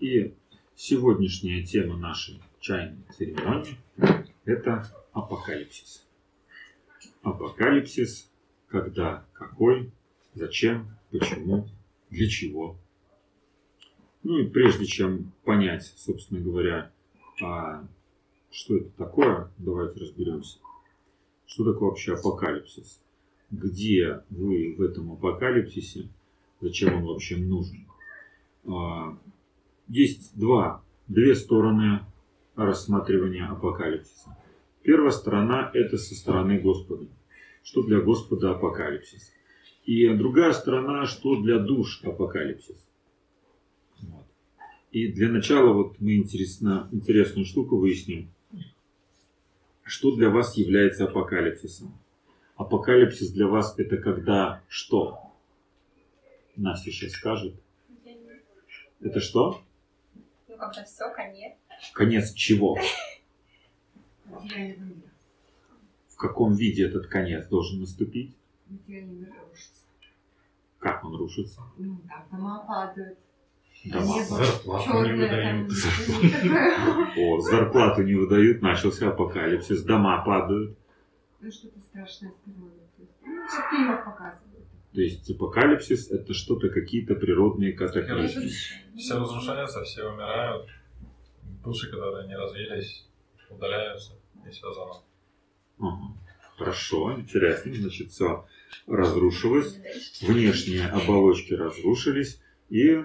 И сегодняшняя тема нашей чайной церемонии – это апокалипсис. Апокалипсис, когда, какой, зачем, почему, для чего. Ну и прежде чем понять, собственно говоря, а что это такое, давайте разберемся. Что такое вообще апокалипсис? Где вы в этом апокалипсисе? Зачем он вообще нужен? Есть два, две стороны рассматривания апокалипсиса. Первая сторона – это со стороны Господа. Что для Господа апокалипсис? И другая сторона, что для душ апокалипсис. Вот. И для начала вот мы интересно, интересную штуку выясним. Что для вас является апокалипсисом? Апокалипсис для вас это когда что? Настя сейчас скажет. Это что? Когда все, конец. Конец чего? В каком виде этот конец должен наступить? Как он рушится? Ну, там дома падают. Дома. Зарплату не выдают. О, зарплату не выдают, начался апокалипсис, дома падают. Ну, что-то страшное с природой. То есть, Ну, что в фильмах показывают. То есть апокалипсис это что-то, какие-то природные катаклизмы. Все разрушаются, все умирают. Души, которые не развились, удаляются, и все заново. Ага. Хорошо, интересно. Значит, все разрушилось. Внешние оболочки разрушились, и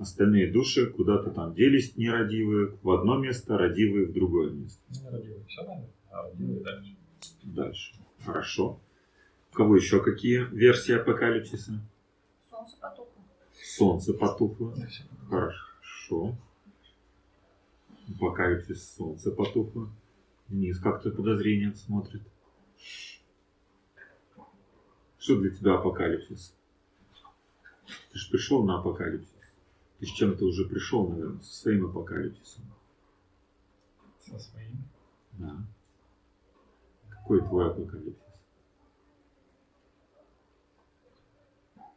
остальные души куда-то там делись нерадивые в одно место, радивые в другое место. Не родили, все надо, а родили дальше. Дальше. Хорошо. У кого еще какие версии апокалипсиса? Солнце потухло. Солнце потухло. Хорошо. Апокалипсис солнце потухло. Денис как-то подозрением смотрит. Что для тебя апокалипсис? Ты же пришел на апокалипсис. Ты с чем-то уже пришел, наверное, со своим апокалипсисом. Со своими. Да. Какой твой апокалипсис?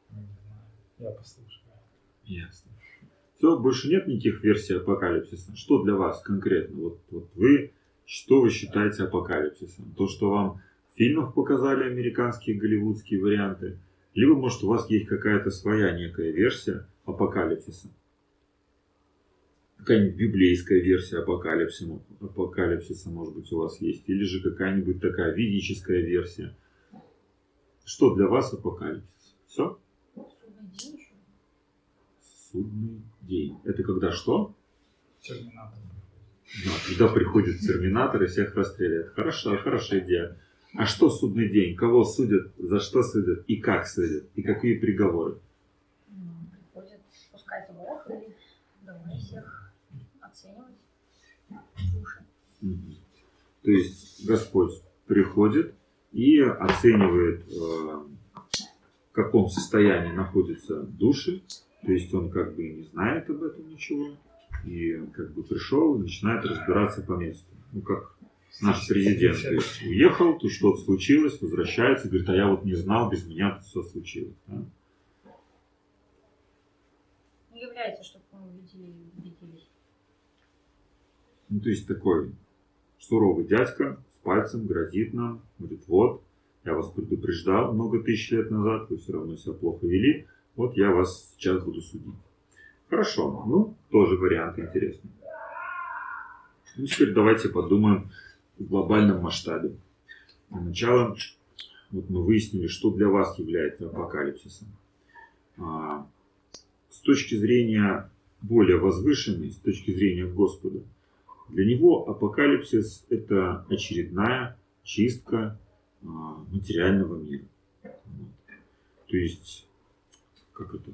Не знаю. Я послушаю. Ясно. Все, больше нет никаких версий апокалипсиса. Что для вас конкретно? Вот, вот вы, что вы считаете апокалипсисом? То, что вам в фильмах показали американские голливудские варианты, либо, может, у вас есть какая-то своя некая версия апокалипсиса? Какая-нибудь библейская версия апокалипсиса, апокалипсиса, может быть, у вас есть? Или же какая-нибудь такая ведическая версия? Что для вас апокалипсис? Все? Судный день. Это когда что? Терминатор. Да, когда приходит терминатор и всех расстреляет. Хорошо, хорошая идея. А что судный день? Кого судят? За что судят? И как судят? И какие приговоры? М, Приходит, спускается Бог и давай всех оценивать души. Мгм. То есть Господь приходит и оценивает, э, в каком состоянии находятся души. То есть он как бы и не знает об этом ничего. И как бы пришел и начинает разбираться по месту. Ну, как наш президент. То есть уехал, тут что-то случилось, возвращается, говорит, а я вот не знал, без меня тут все случилось. да. Ну, является, чтобы мы видели, виделись. Ну, то есть такой суровый дядька с пальцем грозит нам, говорит, вот, я вас предупреждал много тысяч лет назад, вы все равно себя плохо вели, вот я вас сейчас буду судить. Хорошо, ну, тоже вариант интересный. Ну, теперь давайте подумаем в глобальном масштабе. Для начала вот мы выяснили, что для вас является апокалипсисом. А, С точки зрения более возвышенной, с точки зрения Господа, для него апокалипсис – это очередная чистка а, материального мира. То есть, как это?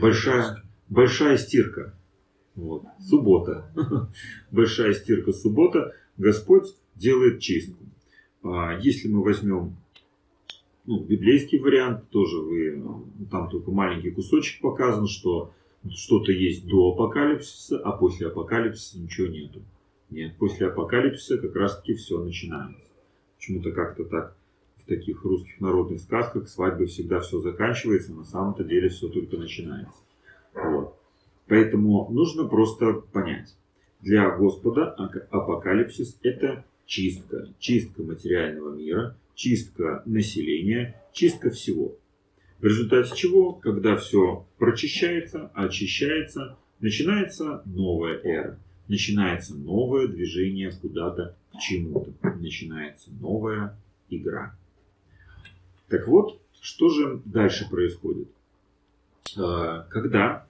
Большая, большая стирка. Вот. Суббота. Большая стирка суббота. Господь делает чистку. А, Если мы возьмем ну, библейский вариант, тоже вы, ну, там только маленький кусочек показан, что что-то есть до апокалипсиса, а после апокалипсиса ничего нету. Нет, после апокалипсиса как раз таки все начинается. Почему-то как-то так таких русских народных сказках свадьбы всегда все заканчивается, на самом-то деле все только начинается. Вот. Поэтому нужно просто понять. Для Господа апокалипсис – это чистка. Чистка материального мира, чистка населения, чистка всего. В результате чего, когда все прочищается, очищается, начинается новая эра. Начинается новое движение куда-то к чему-то. Начинается новая игра. Так вот, что же дальше происходит? А, когда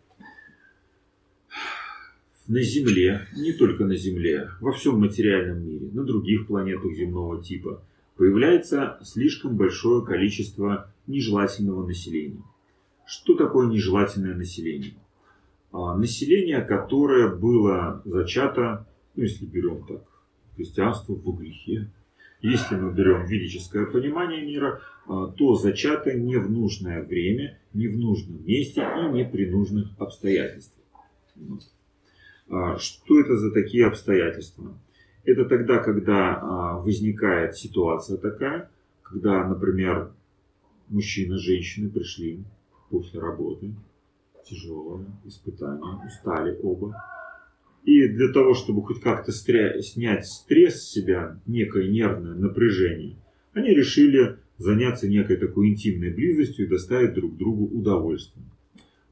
на Земле, не только на Земле, во всем материальном мире, на других планетах земного типа, появляется слишком большое количество нежелательного населения. Что такое нежелательное население? А, население, которое было зачато, ну если берем так, христианство во грехе. Если мы берем ведическое понимание мира, а, то зачато не в нужное время, не в нужном месте и не при нужных обстоятельствах. А, что это за такие обстоятельства? Это тогда, когда возникает ситуация такая, когда, например, мужчина, женщины пришли после работы, тяжелое испытание, устали оба. И для того, чтобы хоть как-то снять стресс с себя, некое нервное напряжение, они решили заняться некой такой интимной близостью и доставить друг другу удовольствие.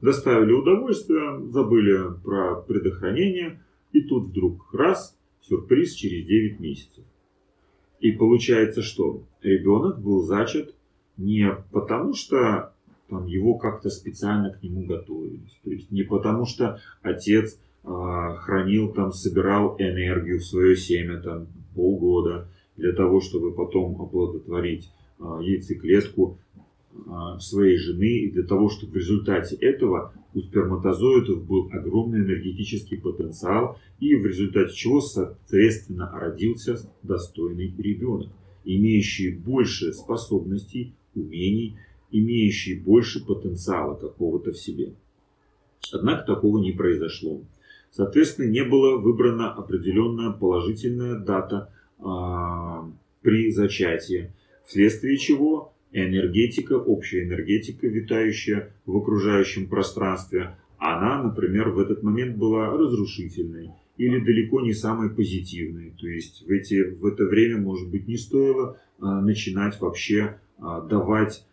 Доставили удовольствие, забыли про предохранение, и тут вдруг раз, сюрприз через 9 месяцев. И получается, что ребенок был зачат не потому, что там, его как-то специально к нему готовились. То есть не потому, что отец хранил, там, собирал энергию в свое семя там, полгода для того, чтобы потом оплодотворить э, яйцеклетку э, своей жены, и для того, чтобы в результате этого у сперматозоидов был огромный энергетический потенциал, и в результате чего, соответственно, родился достойный ребенок, имеющий больше способностей умений, имеющие больше потенциала какого-то в себе. Однако такого не произошло. Соответственно, не была выбрана определенная положительная дата а, при зачатии, вследствие чего энергетика, общая энергетика, витающая в окружающем пространстве, она, например, в этот момент была разрушительной или далеко не самой позитивной. То есть в, эти, в это время, может быть, не стоило а, начинать вообще а, давать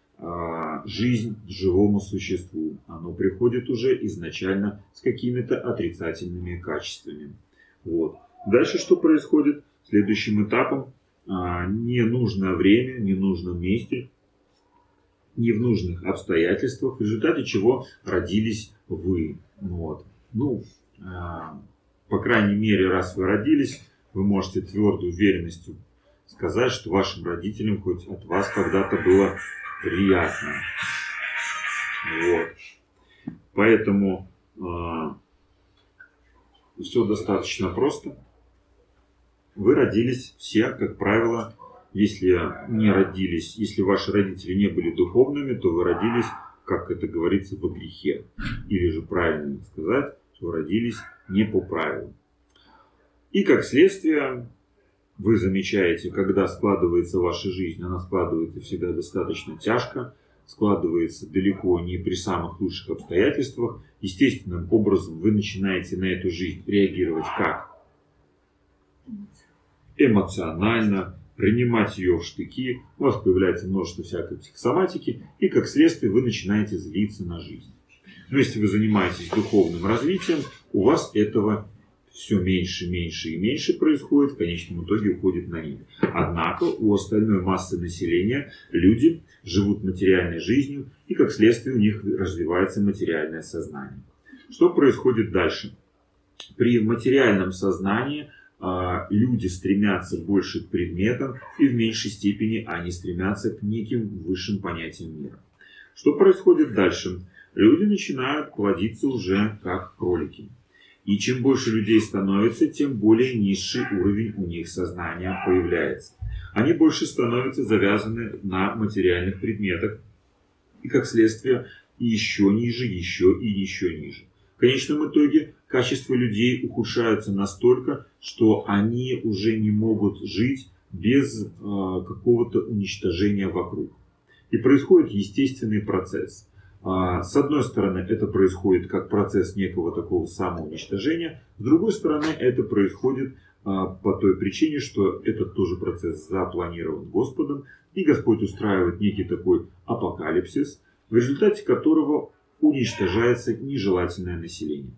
жизнь живому существу. Оно приходит уже изначально с какими-то отрицательными качествами. Вот. Дальше что происходит? Следующим этапом а, ненужное время, ненужном месте, не в нужных обстоятельствах, в результате чего родились вы. Вот. Ну, по крайней мере, раз вы родились, вы можете твердой уверенностью сказать, что вашим родителям хоть от вас когда-то было приятно. Вот. Поэтому э, все достаточно просто. Вы родились все, как правило, если не родились, если ваши родители не были духовными, то вы родились, как это говорится, во грехе. Или же правильно сказать, что родились не по правилам. И как следствие, вы замечаете, когда складывается ваша жизнь, она складывается всегда достаточно тяжко, складывается далеко не при самых лучших обстоятельствах. Естественным образом вы начинаете на эту жизнь реагировать как? Эмоционально, принимать ее в штыки, у вас появляется множество всякой психосоматики, и как следствие вы начинаете злиться на жизнь. Но если вы занимаетесь духовным развитием, у вас этого все меньше, меньше и меньше происходит, в конечном итоге уходит на нет. Однако у остальной массы населения люди живут материальной жизнью, и как следствие у них развивается материальное сознание. Что происходит дальше? При материальном сознании а, люди стремятся больше к предметам, и в меньшей степени они стремятся к неким высшим понятиям мира. Что происходит дальше? Люди начинают плодиться уже как кролики. И чем больше людей становится, тем более низший уровень у них сознания появляется. Они больше становятся завязаны на материальных предметах. И как следствие еще ниже, еще и еще ниже. В конечном итоге качество людей ухудшается настолько, что они уже не могут жить без э, какого-то уничтожения вокруг. И происходит естественный процесс. А, С одной стороны, это происходит как процесс некого такого самоуничтожения, с другой стороны, это происходит а, по той причине, что этот тоже процесс запланирован Господом, и Господь устраивает некий такой апокалипсис, в результате которого уничтожается нежелательное население.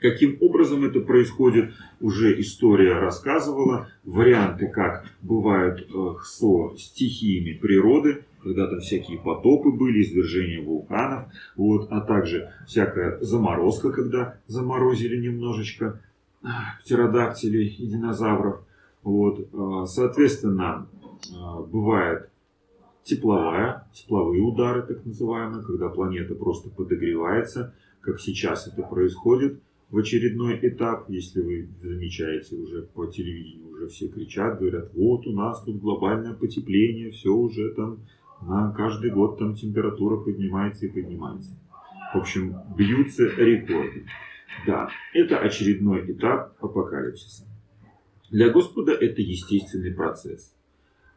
Каким образом это происходит, уже история рассказывала. Варианты, как бывают э, со стихиями природы, когда там всякие потопы были, извержения вулканов, вот, а также всякая заморозка, когда заморозили немножечко а, птеродактилей и динозавров. Вот, а, соответственно, а, бывает тепловая, тепловые удары, так называемые, когда планета просто подогревается, как сейчас это происходит в очередной этап, если вы замечаете уже по телевидению, уже все кричат, говорят, вот у нас тут глобальное потепление, все уже там на каждый год там температура поднимается и поднимается. В общем, бьются рекорды. Да, это очередной этап апокалипсиса. Для Господа это естественный процесс.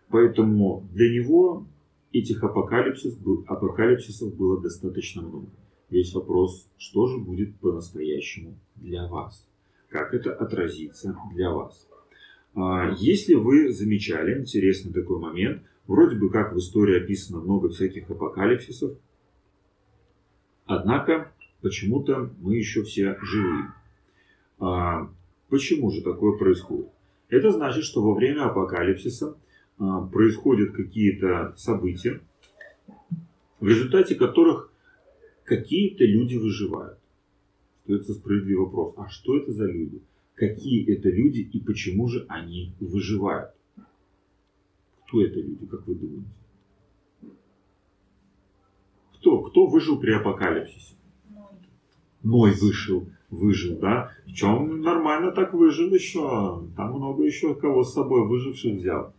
Поэтому для него этих апокалипсис, апокалипсисов было достаточно много. Весь вопрос, что же будет по-настоящему для вас? Как это отразится для вас? А, если вы замечали интересный такой момент, вроде бы как в истории описано много всяких апокалипсисов, однако почему-то мы еще все живые. А, почему же такое происходит? Это значит, что во время апокалипсиса а, происходят какие-то события, в результате которых какие-то люди выживают. Остается справедливый вопрос, а что это за люди? Какие это люди и почему же они выживают? Кто это люди, как вы думаете? Кто? Кто выжил при апокалипсисе? Ной вышел, выжил, да? В чем нормально так выжил еще? Там много еще кого с собой выживших взял.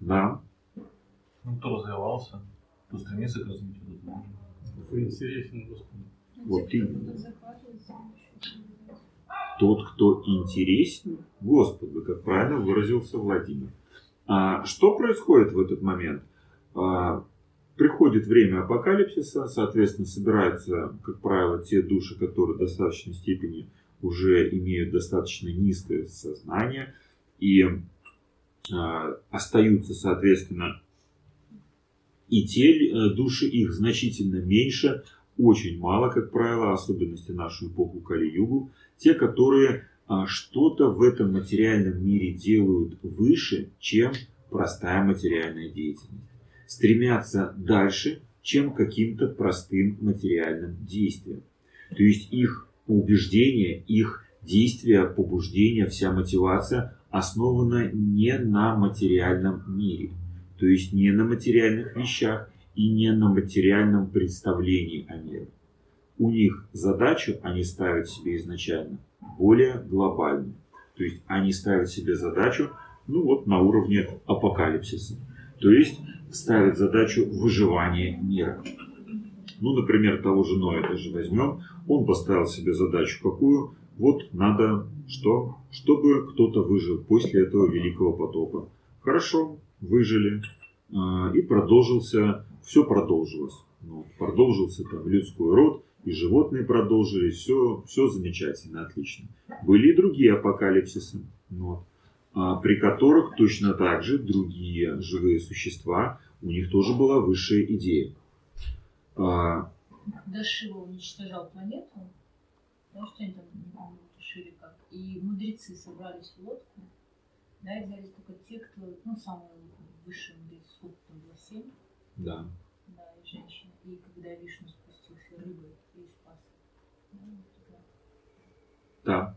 Да. Ну, кто развивался, кто стремится к развитию. Интересен Господу. Вот именно. Тот, кто интересен Господу, как правильно выразился Владимир. А что происходит в этот момент? А, приходит время апокалипсиса, соответственно, собираются, как правило, те души, которые в достаточной степени уже имеют достаточно низкое сознание и а, остаются, соответственно, и те э, души их значительно меньше, очень мало, как правило, особенности нашу эпоху Кали-Югу, те, которые что-то в этом материальном мире делают выше, чем простая материальная деятельность. Стремятся дальше, чем каким-то простым материальным действием. То есть их убеждения, их действия, побуждения, вся мотивация основана не на материальном мире. То есть не на материальных вещах и не на материальном представлении о мире. У них задачу они ставят себе изначально более глобальную. То есть они ставят себе задачу, ну вот на уровне апокалипсиса. То есть ставят задачу выживания мира. Ну, например, того же Ноя даже возьмем. Он поставил себе задачу какую? Вот надо что? Чтобы кто-то выжил после этого великого потопа. Хорошо, выжили. А, и продолжился, все продолжилось. Ну, продолжился там людской род, и животные продолжили, все, все замечательно, отлично. Были и другие апокалипсисы, вот, а, при которых точно так же другие живые существа, у них тоже была высшая идея. А, Когда Шива уничтожал планету, да, что они там не помню, решили как, и мудрецы собрались в лодку, да, и взялись только те, кто, ну, самые высшие мудрецы, сколько там было, семь, да. да, и женщины. И когда Вишну спустился рыбой. Да.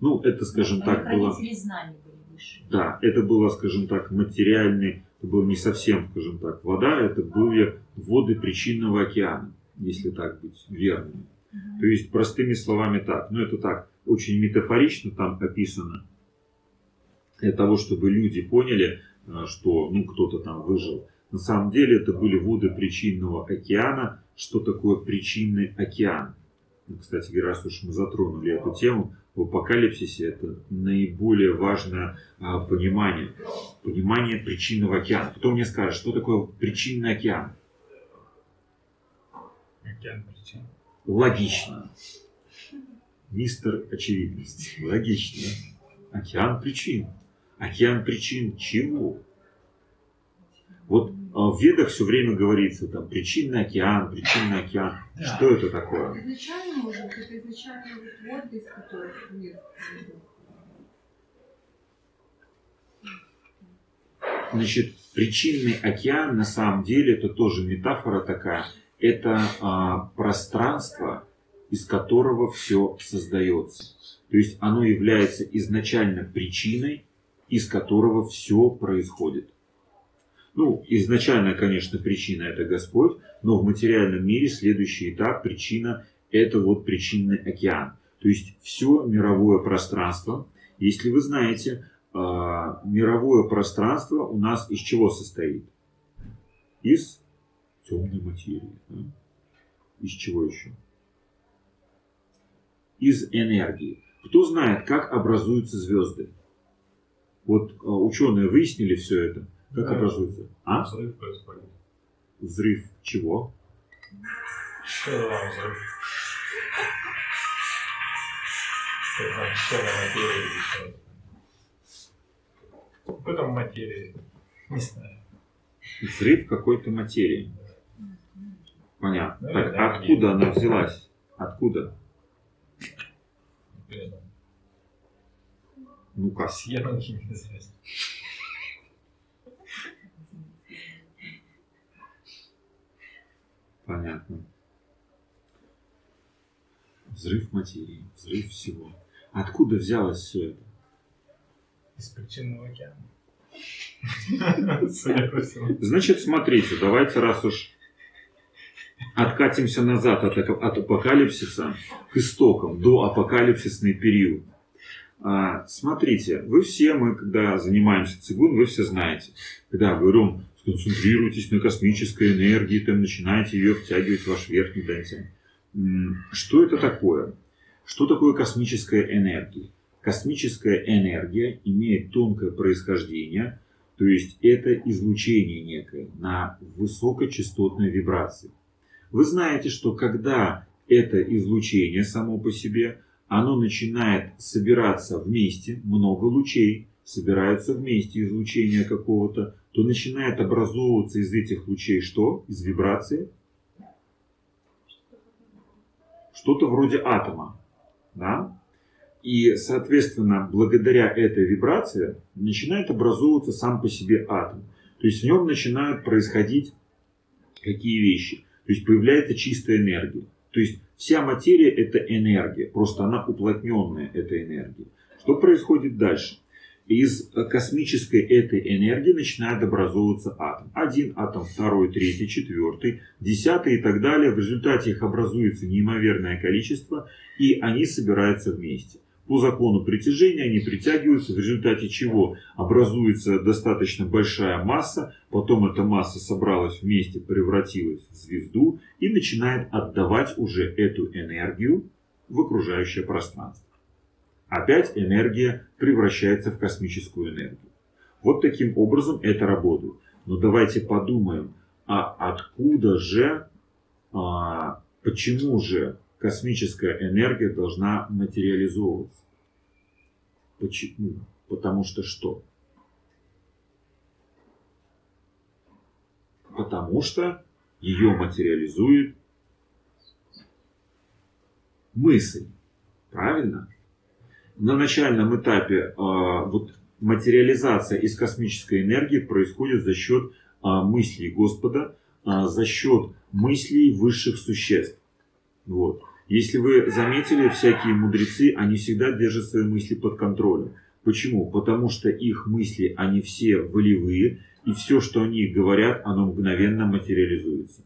Ну, это, скажем так, было... знаний были высшие. Да, это было, скажем так, материальный, это было не совсем, скажем так, вода, это были воды причинного океана, если так быть верным. Мгм. То есть, простыми словами так, ну это так, очень метафорично там описано, для того, чтобы люди поняли, э, что ну, кто-то там выжил. На самом деле это были воды причинного океана. Что такое причинный океан? Ну, Кстати говоря, раз уж мы затронули эту тему, в апокалипсисе это наиболее важное а, понимание. Понимание причинного океана. Кто мне скажет, что такое причинный океан? Океан причин. Логично. Мистер Очевидность. Логично. Океан причин. Океан причин чего? Вот в ведах все время говорится, там, причинный океан, причинный океан. Да. Что это такое? Изначально, может быть, это изначально вот из которых мир создан. Значит, причинный океан на самом деле это тоже метафора такая. Это а, пространство, из которого все создается. То есть оно является изначально причиной, из которого все происходит. Ну, изначально, конечно, причина это Господь, но в материальном мире следующий этап причина это вот причинный океан. То есть все мировое пространство. Если вы знаете, а, мировое пространство у нас из чего состоит? Из темной материи. Из чего еще? Из энергии. Кто знает, как образуются звезды? Вот а, ученые выяснили все это. Как Да. образуются? А? Взрыв происходит. Взрыв чего? Что вам взрыв? Когда черная материя или что это? Какой там материи? Не знаю. Взрыв какой-то материи. Понятно. Ну, Так откуда она взялась? Откуда? Ну с Янки неизвестно. Понятно. Взрыв материи, взрыв всего. Откуда взялось все это? Из причинного океана. Значит, смотрите, давайте раз уж откатимся назад от, от апокалипсиса к истокам, до апокалипсисный период. А, смотрите, вы все, мы когда занимаемся цигун, вы все знаете, когда говорю, сконцентрируйтесь на космической энергии, там начинаете ее втягивать в ваш верхний дантин. М, Что это такое? Что такое космическая энергия? Космическая энергия имеет тонкое происхождение, то есть это излучение некое на высокочастотной вибрации. Вы знаете, что когда это излучение само по себе, оно начинает собираться вместе, много лучей собираются вместе излучения какого-то, то начинает образовываться из этих лучей что? Из вибрации? Что-то вроде атома. Да? И, соответственно, благодаря этой вибрации начинает образовываться сам по себе атом. То есть в нем начинают происходить какие вещи? То есть появляется чистая энергия. То есть вся материя это энергия, просто она уплотненная, эта энергия. Что происходит дальше? Из космической этой энергии начинает образовываться атом. Один атом, второй, третий, четвертый, десятый и так далее. В результате их образуется неимоверное количество, и они собираются вместе. По закону притяжения они притягиваются, в результате чего образуется достаточно большая масса, потом эта масса собралась вместе, превратилась в звезду и начинает отдавать уже эту энергию в окружающее пространство. Опять энергия превращается в космическую энергию. Вот таким образом это работает. Но давайте подумаем, а откуда же, а, почему же космическая энергия должна материализовываться? Почему? Потому что что? Потому что ее материализует мысль. Правильно? На начальном этапе а, вот материализация из космической энергии происходит за счет а, мыслей Господа, а, за счет мыслей высших существ. Вот. Если вы заметили, всякие мудрецы, они всегда держат свои мысли под контролем. Почему? Потому что их мысли, они все волевые, и все, что они говорят, оно мгновенно материализуется.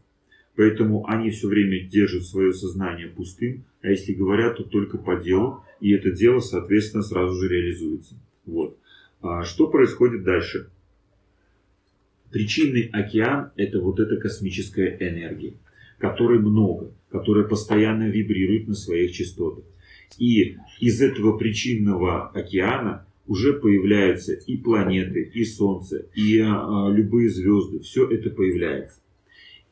Поэтому они все время держат свое сознание пустым, а если говорят, то только по делу, и это дело, соответственно, сразу же реализуется. Вот. А что происходит дальше? Причинный океан – это вот эта космическая энергия, которой много, которая постоянно вибрирует на своих частотах. И из этого причинного океана уже появляются и планеты, и Солнце, и а, любые звезды. Все это появляется.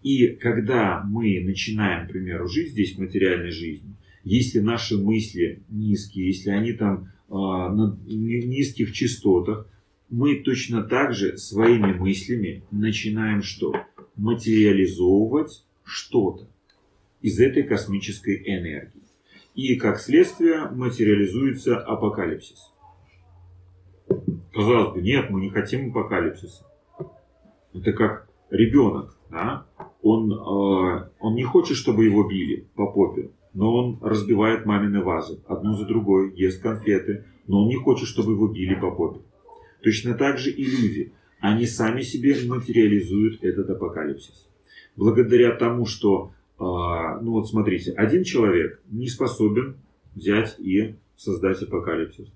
И когда мы начинаем, к примеру, жить здесь материальной жизни, если наши мысли низкие, если они там э, на низких частотах, мы точно так же своими мыслями начинаем что? Материализовывать что-то из этой космической энергии. И как следствие материализуется апокалипсис. Казалось бы, нет, мы не хотим апокалипсиса. Это как ребенок, да? Он, э, он не хочет, чтобы его били по попе, но он разбивает мамины вазы, одну за другой, ест конфеты, но он не хочет, чтобы его били по попе. Точно так же и люди. Они сами себе материализуют этот апокалипсис. Благодаря тому, что, э, ну вот смотрите, один человек не способен взять и создать апокалипсис.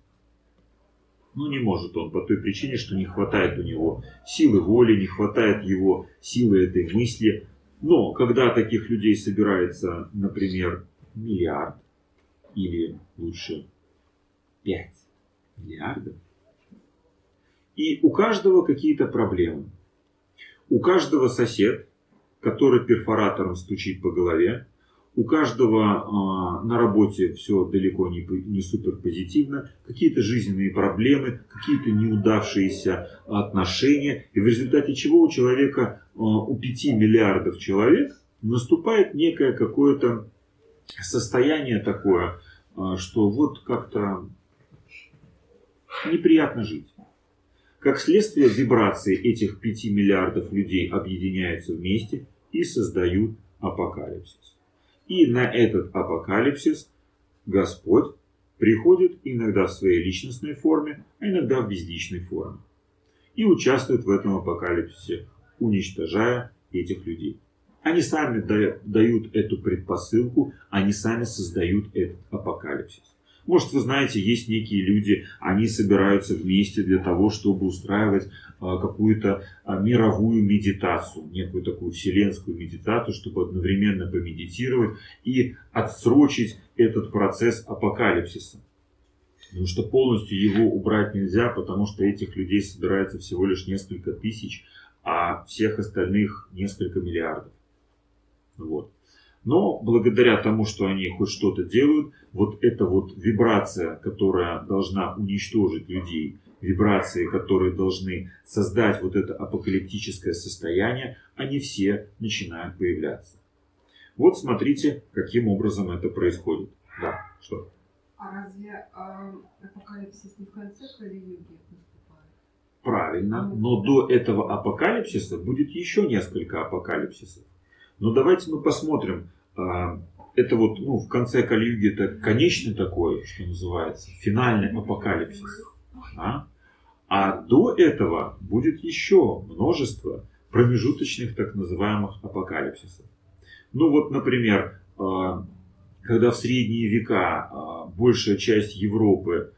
Ну, не может он по той причине, что не хватает у него силы воли, не хватает его силы этой мысли. Но когда таких людей собирается, например, миллиард или лучше 5 миллиардов, и у каждого какие-то проблемы. У каждого сосед, который перфоратором стучит по голове, у каждого э, на работе все далеко не, не супер позитивно, какие-то жизненные проблемы, какие-то неудавшиеся отношения, и в результате чего у человека, э, у 5 миллиардов человек наступает некое какое-то состояние такое, э, что вот как-то неприятно жить. Как следствие, вибрации этих 5 миллиардов людей объединяются вместе и создают апокалипсис. И на этот апокалипсис Господь приходит иногда в своей личностной форме, а иногда в безличной форме. И участвует в этом апокалипсисе, уничтожая этих людей. Они сами дают эту предпосылку, они сами создают этот апокалипсис. Может, вы знаете, есть некие люди, они собираются вместе для того, чтобы устраивать а, какую-то а, мировую медитацию, некую такую вселенскую медитацию, чтобы одновременно помедитировать и отсрочить этот процесс апокалипсиса. Потому что полностью его убрать нельзя, потому что этих людей собирается всего лишь несколько тысяч, а всех остальных несколько миллиардов. Вот. Но благодаря тому, что они хоть что-то делают, вот эта вот вибрация, которая должна уничтожить людей, вибрации, которые должны создать вот это апокалиптическое состояние, они все начинают появляться. Вот смотрите, каким образом это происходит. Да, что? А разве э, апокалипсис не в конце Кали-юги наступает? Правильно, но до этого апокалипсиса будет еще несколько апокалипсисов. Но давайте мы посмотрим. А, это вот ну, в конце Кальюги это конечный такой, что называется, финальный апокалипсис. А, а до этого будет еще множество промежуточных так называемых апокалипсисов. Ну вот, например, а, когда в средние века а, большая часть Европы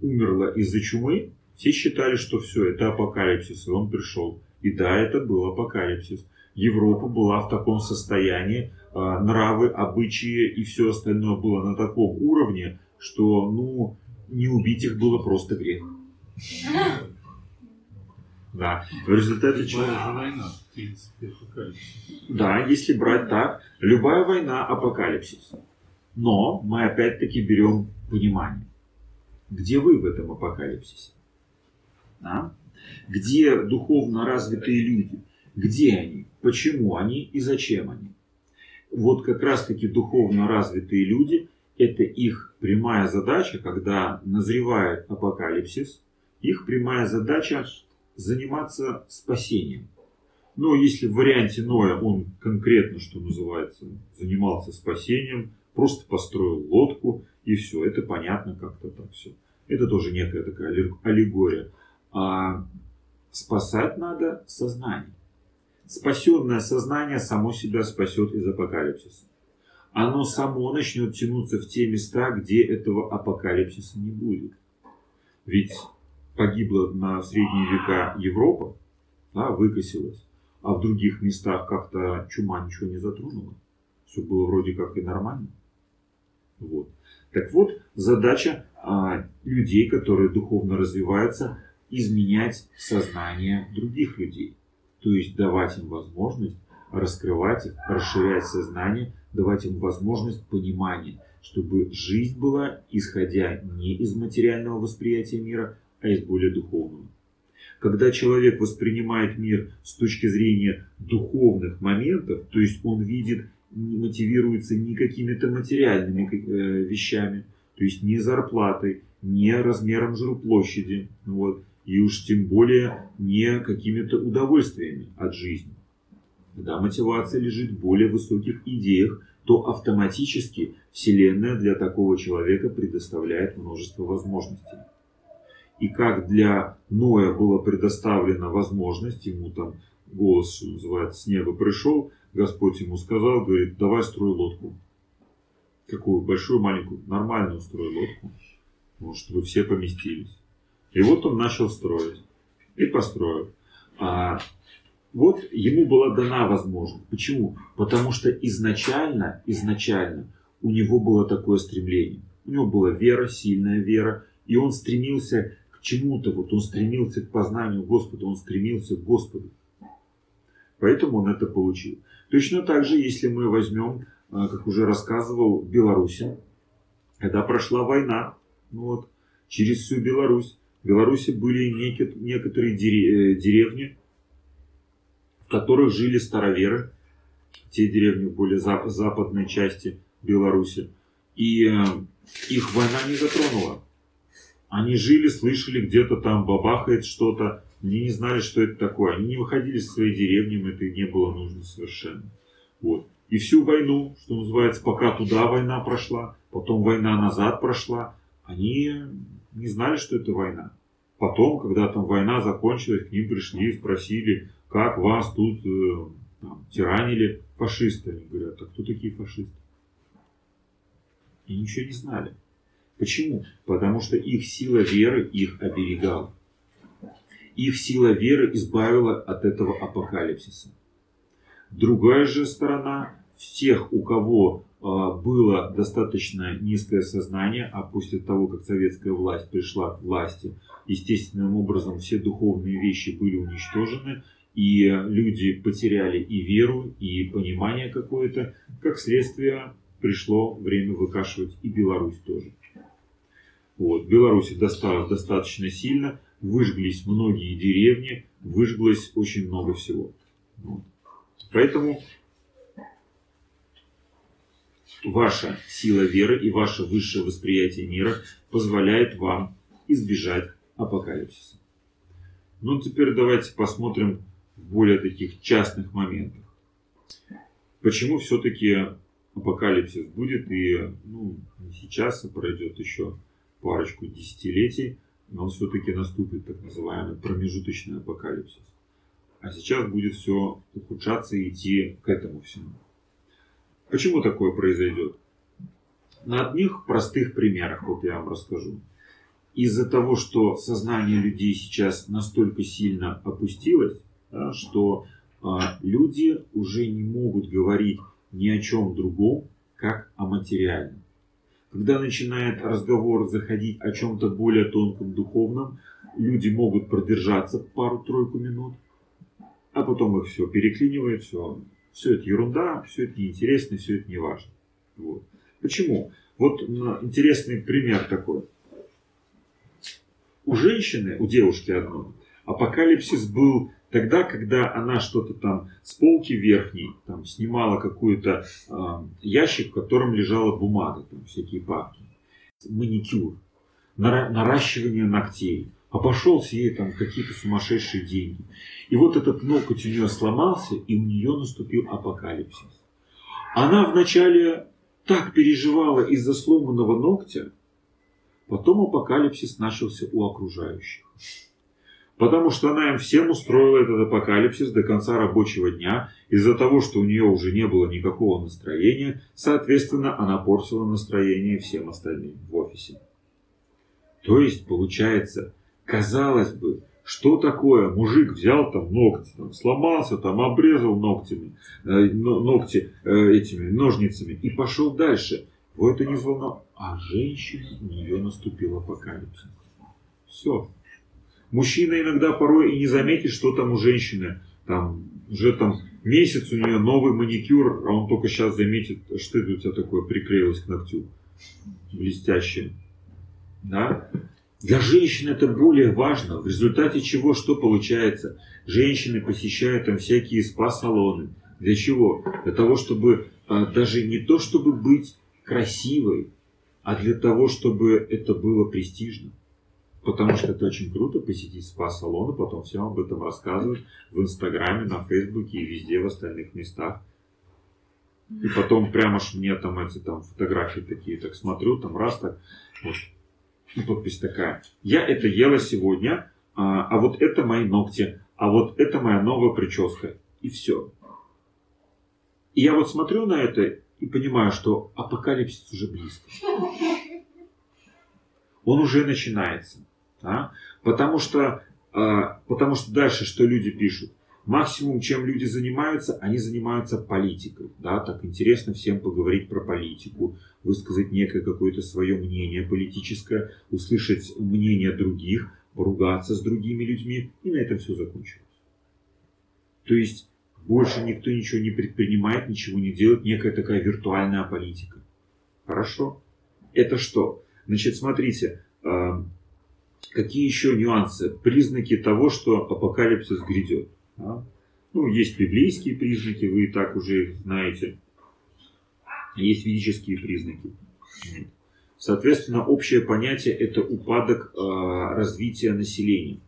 умерла из-за чумы, все считали, что все, это апокалипсис, и он пришел. И да, это был апокалипсис. Европа была в таком состоянии, а, нравы, обычаи и все остальное было на таком уровне, что ну, не убить их было просто грех. Да. В результате чего... война, в принципе, апокалипсис. Да, если брать так, любая война апокалипсис. Но мы опять-таки берем внимание. Где вы в этом апокалипсисе? Да? Где духовно развитые люди? Где они? Почему они и зачем они? Вот как раз-таки духовно развитые люди, это их прямая задача, когда назревает апокалипсис, их прямая задача заниматься спасением. Но если в варианте Ноя он конкретно, что называется, занимался спасением, просто построил лодку и все, это понятно как-то так все. Это тоже некая такая аллегория. А спасать надо сознание спасенное сознание само себя спасет из апокалипсиса. Оно само начнет тянуться в те места, где этого апокалипсиса не будет. Ведь погибла на средние века Европа, да, выкосилась, а в других местах как-то чума ничего не затронула. Все было вроде как и нормально. Вот. Так вот, задача а, людей, которые духовно развиваются, изменять сознание других людей то есть давать им возможность раскрывать их, расширять сознание, давать им возможность понимания, чтобы жизнь была, исходя не из материального восприятия мира, а из более духовного. Когда человек воспринимает мир с точки зрения духовных моментов, то есть он видит, не мотивируется не какими-то материальными э, вещами, то есть не зарплатой, не размером жилплощади, вот, и уж тем более не какими-то удовольствиями от жизни. Когда мотивация лежит в более высоких идеях, то автоматически Вселенная для такого человека предоставляет множество возможностей. И как для Ноя была предоставлена возможность, ему там голос, что называется, с неба пришел, Господь ему сказал, говорит, давай строй лодку. Какую? Большую, маленькую? Нормальную строй лодку. Чтобы все поместились. И вот он начал строить. И построил. А вот ему была дана возможность. Почему? Потому что изначально, изначально у него было такое стремление. У него была вера, сильная вера, и он стремился к чему-то, вот он стремился к познанию Господа, он стремился к Господу. Поэтому он это получил. Точно так же, если мы возьмем, а, как уже рассказывал, Беларуси, когда прошла война, ну вот, через всю Беларусь, в Беларуси были некоторые э, деревни, в которых жили староверы, те деревни в более западной части Беларуси. И э, их война не затронула. Они жили, слышали, где-то там бабахает что-то, они не знали, что это такое. Они не выходили из своей деревни, им это не было нужно совершенно. Вот. И всю войну, что называется, пока туда война прошла, потом война назад прошла, они не знали, что это война. Потом, когда там война закончилась, к ним пришли и спросили, как вас тут э, там, тиранили фашисты. Они говорят, а кто такие фашисты? И ничего не знали. Почему? Потому что их сила веры их оберегала. Их сила веры избавила от этого апокалипсиса. Другая же сторона, всех, у кого было достаточно низкое сознание, а после того, как советская власть пришла к власти, естественным образом все духовные вещи были уничтожены, и люди потеряли и веру, и понимание какое-то. Как следствие, пришло время выкашивать и Беларусь тоже. Вот. Беларусь досталось достаточно сильно, выжглись многие деревни, выжглось очень много всего. Вот. Поэтому ваша сила веры и ваше высшее восприятие мира позволяет вам избежать апокалипсиса. Ну, теперь давайте посмотрим в более таких частных моментах. Почему все-таки апокалипсис будет и ну, не сейчас, а пройдет еще парочку десятилетий, но он все-таки наступит так называемый промежуточный апокалипсис. А сейчас будет все ухудшаться и идти к этому всему. Почему такое произойдет? На одних простых примерах вот я вам расскажу. Из-за того, что сознание людей сейчас настолько сильно опустилось, да, что а, люди уже не могут говорить ни о чем другом, как о материальном. Когда начинает разговор заходить о чем-то более тонком, духовном, люди могут продержаться пару-тройку минут, а потом их все переклинивает, все, все это ерунда, все это неинтересно, все это не важно. Вот. Почему? Вот интересный пример такой. У женщины, у девушки одной, апокалипсис был тогда, когда она что-то там с полки верхней там, снимала какой-то э, ящик, в котором лежала бумага, там всякие папки, маникюр, наращивание ногтей, обошелся ей там какие-то сумасшедшие деньги. И вот этот ноготь у нее сломался, и у нее наступил апокалипсис. Она вначале так переживала из-за сломанного ногтя, потом апокалипсис начался у окружающих. Потому что она им всем устроила этот апокалипсис до конца рабочего дня. Из-за того, что у нее уже не было никакого настроения, соответственно, она портила настроение всем остальным в офисе. То есть, получается, казалось бы, что такое? Мужик взял там ногти, там, сломался, там обрезал ногтями, э, ногти э, этими ножницами и пошел дальше. Его это не взволновало. А женщина, у нее наступил апокалипсис. Все. Мужчина иногда порой и не заметит, что там у женщины. Там уже там Месяц у нее новый маникюр, а он только сейчас заметит, что это у тебя такое приклеилось к ногтю. Блестящее. Да? Для женщин это более важно, в результате чего что получается? Женщины посещают там всякие спа-салоны. Для чего? Для того, чтобы а, даже не то, чтобы быть красивой, а для того, чтобы это было престижно. Потому что это очень круто посетить спа-салон, и потом всем об этом рассказывать в Инстаграме, на Фейсбуке и везде в остальных местах. И потом прямо ж мне там эти там фотографии такие, так смотрю, там раз так, вот, и подпись такая. Я это ела сегодня, а, а вот это мои ногти, а вот это моя новая прическа. И все. И я вот смотрю на это и понимаю, что апокалипсис уже близко. Он уже начинается. Да? Потому, что, а, потому что дальше что люди пишут? Максимум, чем люди занимаются, они занимаются политикой. Да? Так интересно всем поговорить про политику, высказать некое какое-то свое мнение политическое, услышать мнение других, поругаться с другими людьми, и на этом все закончилось. То есть больше никто ничего не предпринимает, ничего не делает, некая такая виртуальная политика. Хорошо? Это что? Значит, смотрите, а, какие еще нюансы, признаки того, что апокалипсис грядет. Да? Ну, есть библейские признаки, вы и так уже их знаете. Есть физические признаки. Соответственно, общее понятие это упадок э, развития населения.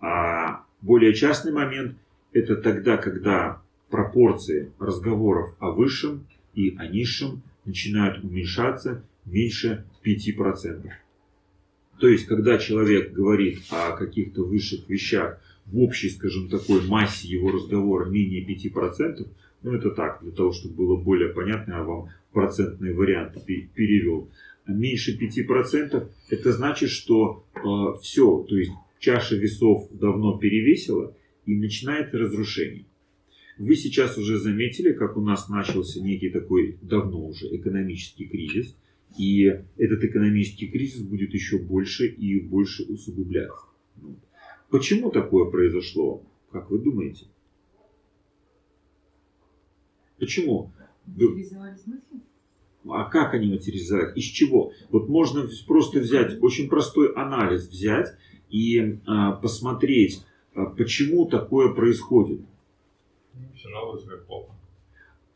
А более частный момент это тогда, когда пропорции разговоров о высшем и о низшем начинают уменьшаться меньше 5%. То есть, когда человек говорит о каких-то высших вещах в общей, скажем, такой массе его разговора менее 5%, ну это так, для того, чтобы было более понятно, я вам процентные варианты перевел. А меньше 5% это значит, что э, все, то есть чаша весов давно перевесила и начинает разрушение. Вы сейчас уже заметили, как у нас начался некий такой давно уже экономический кризис – и этот экономический кризис будет еще больше и больше усугубляться. Почему такое произошло? Как вы думаете? Почему? Материализовались мысли? А как они материализовались? Из чего? Вот можно просто взять очень простой анализ взять и а, посмотреть, а, почему такое происходит. Все как плохо.